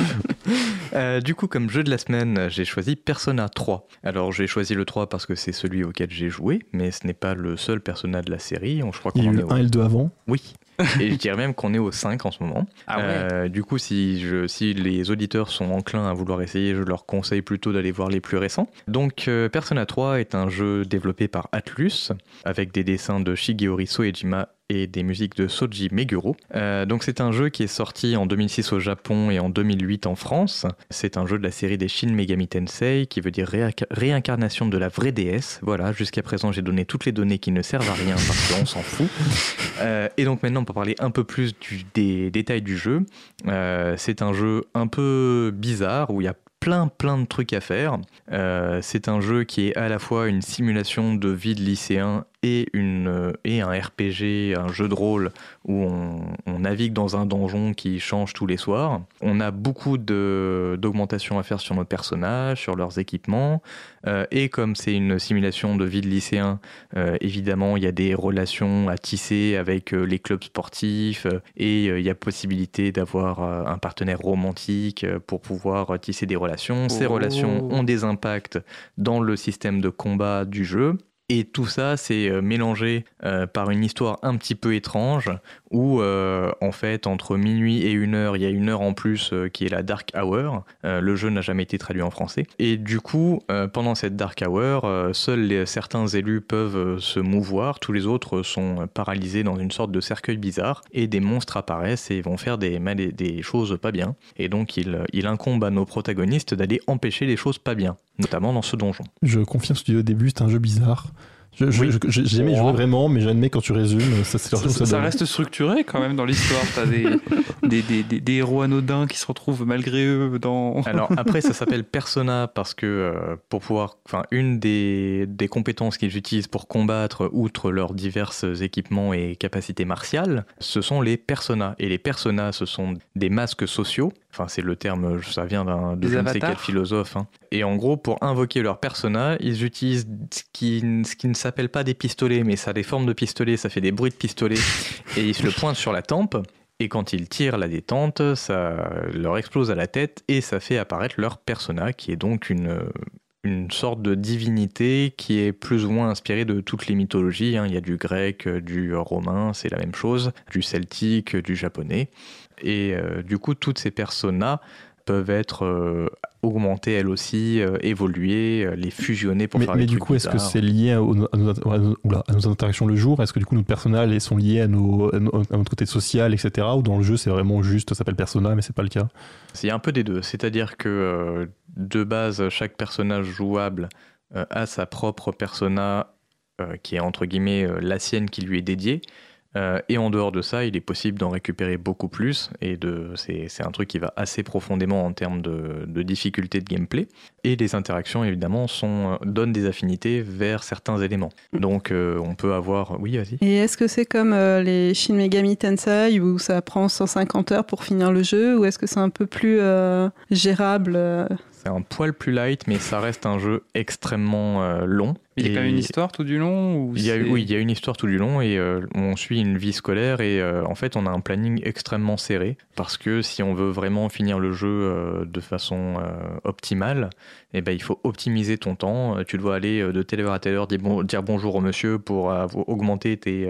Euh, du coup, comme jeu de la semaine, j'ai choisi Persona 3. Alors, j'ai choisi le 3 parce que c'est celui auquel j'ai joué, mais ce n'est pas le seul Persona de la série. Je crois Il y qu'on a eu le au... 1 et le 2 avant. Oui. Et je dirais même qu'on est au 5 en ce moment. Ah ouais. Euh, du coup, si, je, si les auditeurs sont enclins à vouloir essayer, je leur conseille plutôt d'aller voir les plus récents. Donc, euh, Persona 3 est un jeu développé par Atlus, avec des dessins de Shigeori Soejima et des musiques de Soji Meguro. Euh, donc, c'est un jeu qui est sorti en 2006 au Japon et en 2008 en France. C'est un jeu de la série des Shin Megami Tensei, qui veut dire réinca- réincarnation de la vraie déesse. Voilà, jusqu'à présent, j'ai donné toutes les données qui ne servent à rien parce qu'on s'en fout. Euh, et donc maintenant, pour parler un peu plus des détails du jeu, euh, c'est un jeu un peu bizarre où il y a plein plein de trucs à faire. C'est un jeu qui est à la fois une simulation de vie de lycéen et, une, euh, et un RPG, un jeu de rôle où on, on navigue dans un donjon qui change tous les soirs. On a beaucoup d'augmentations à faire sur nos personnages, sur leurs équipements. Euh, et comme c'est une simulation de vie de lycéen, euh, évidemment, il y a des relations à tisser avec les clubs sportifs et il y a possibilité d'avoir un partenaire romantique pour pouvoir tisser des relations. Ces Oh. relations ont des impacts dans le système de combat du jeu. Et tout ça, c'est euh, mélangé euh, par une histoire un petit peu étrange où, euh, en fait, entre minuit et une heure, il y a une heure en plus qui est la Dark Hour. Le jeu n'a jamais été traduit en français. Et du coup, pendant cette Dark Hour, seuls certains élus peuvent se mouvoir, tous les autres sont paralysés dans une sorte de cercueil bizarre, et des monstres apparaissent et vont faire des choses pas bien. Et donc, il, il incombe à nos protagonistes d'aller empêcher les choses pas bien, notamment dans ce donjon. Je confirme ce que tu dis au début, c'est un jeu bizarre. Je, je- Oui. je- jamais joué Oh. vraiment, mais j'admets quand tu résumes, ça reste structuré quand même dans l'histoire. T'as des, *laughs* des, des, des, des héros anodins qui se retrouvent malgré eux dans. Alors *laughs* après, ça s'appelle Persona parce que euh, pour pouvoir, enfin, une des, des compétences qu'ils utilisent pour combattre, outre leurs divers équipements et capacités martiales, ce sont les personas. Et les personas, ce sont des masques sociaux. Enfin, c'est le terme, ça vient d'un de je ne sais quel philosophe. hein. Et en gros, pour invoquer leur persona, ils utilisent ce qui, ce qui ne s'appelle pas des pistolets, mais ça a des formes de pistolets, ça fait des bruits de pistolets, *laughs* et ils se le pointent sur la tempe. Et quand ils tirent la détente, ça leur explose à la tête et ça fait apparaître leur persona, qui est donc une, une sorte de divinité qui est plus ou moins inspirée de toutes les mythologies. hein. Il y a du grec, du romain, c'est la même chose, du celtique, du japonais. Et euh, du coup, toutes ces personas peuvent être euh, augmentées elles aussi, euh, évoluer, euh, les fusionner pour Mais, faire mais des du trucs coup, est-ce que c'est lié à, nos, à nos- oula, à nos interactions le jour? Est-ce que du coup, notre personnel sont liés à, nos, nos- notre côté social, etc. Ou dans le jeu, c'est vraiment juste, ça s'appelle Persona, mais c'est pas le cas? C'est un peu des deux. C'est-à-dire que euh, de base, chaque personnage jouable a sa propre persona qui est entre guillemets la sienne qui lui est dédiée. Euh, et en dehors de ça, il est possible d'en récupérer beaucoup plus. Et de, c'est, c'est un truc qui va assez profondément en termes de, de difficulté de gameplay. Et les interactions, évidemment, sont, euh, donnent des affinités vers certains éléments. Donc euh, on peut avoir... Oui, vas-y. Et est-ce que c'est comme les Shin Megami Tensei où ça prend 150 heures pour finir le jeu ou est-ce que c'est un peu plus gérable C'est un poil plus light, mais ça reste un jeu extrêmement euh, long. Il y a quand même une histoire tout du long ou il y a, c'est- Oui, il y a une histoire tout du long et euh, on suit une vie scolaire et euh, en fait on a un planning extrêmement serré parce que si on veut vraiment finir le jeu euh, de façon optimale, eh ben, il faut optimiser ton temps. Tu dois aller de telle heure à telle heure dire, bon- dire bonjour au monsieur pour augmenter tes,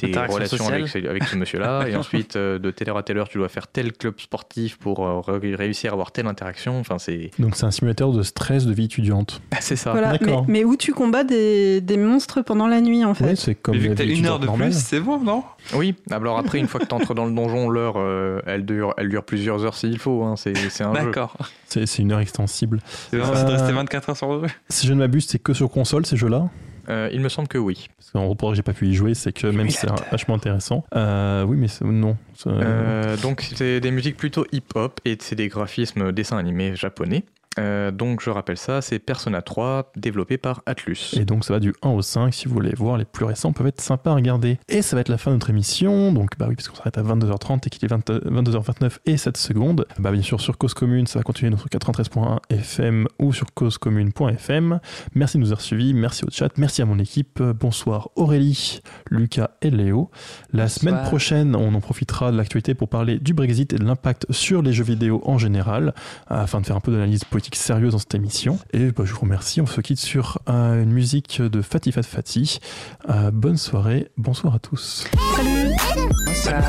tes relations avec ce, avec ce monsieur-là *laughs* et ensuite euh, de telle heure à telle heure tu dois faire tel club sportif pour euh, ré- réussir à avoir telle interaction. Enfin c'est Donc c'est un simulateur de stress de vie étudiante. *laughs* c'est ça. Voilà, mais, d'accord. mais où tu combats des, des monstres pendant la nuit en fait. Ouais, c'est comme Mais vu que t'as une heure de normale. plus, c'est bon, non? Oui, alors après, une fois que tu entres dans le donjon, l'heure, euh, elle, dure, elle dure plusieurs heures s'il faut. hein, C'est c'est un jeu. D'accord. C'est c'est une heure extensible. C'est vraiment Euh, c'est de rester 24 heures sur le jeu. Si je ne m'abuse, c'est que sur console ces jeux-là? Euh, il me semble que oui. Parce qu'en gros, pourquoi j'ai pas pu y jouer, c'est que même si c'est vachement intéressant. Euh, oui, mais non. Euh, donc, c'est des musiques plutôt hip-hop et c'est des graphismes dessins animés japonais. Euh, donc, je rappelle ça, c'est Persona 3, développé par Atlus. Et donc ça va du 1 au 5, si vous voulez voir, les plus récents peuvent être sympas à regarder. Et ça va être la fin de notre émission, donc bah oui, parce qu'on s'arrête à 22h30 et qu'il est 20 22h29 et 7 secondes. Bah bien sûr sur Cause Commune, ça va continuer sur 93.1 FM ou sur causecommune.fm. Merci de nous avoir suivis, merci au chat, merci à mon équipe. Bonsoir Aurélie, Lucas et Léo. La semaine prochaine, on en profitera de l'actualité pour parler du Brexit et de l'impact sur les jeux vidéo en général, afin de faire un peu d'analyse politique sérieuse dans cette émission. Et bah, je vous remercie. On se quitte sur euh, une musique de Fatih Fat Fatih. Euh, bonne soirée, bonsoir à tous. Salut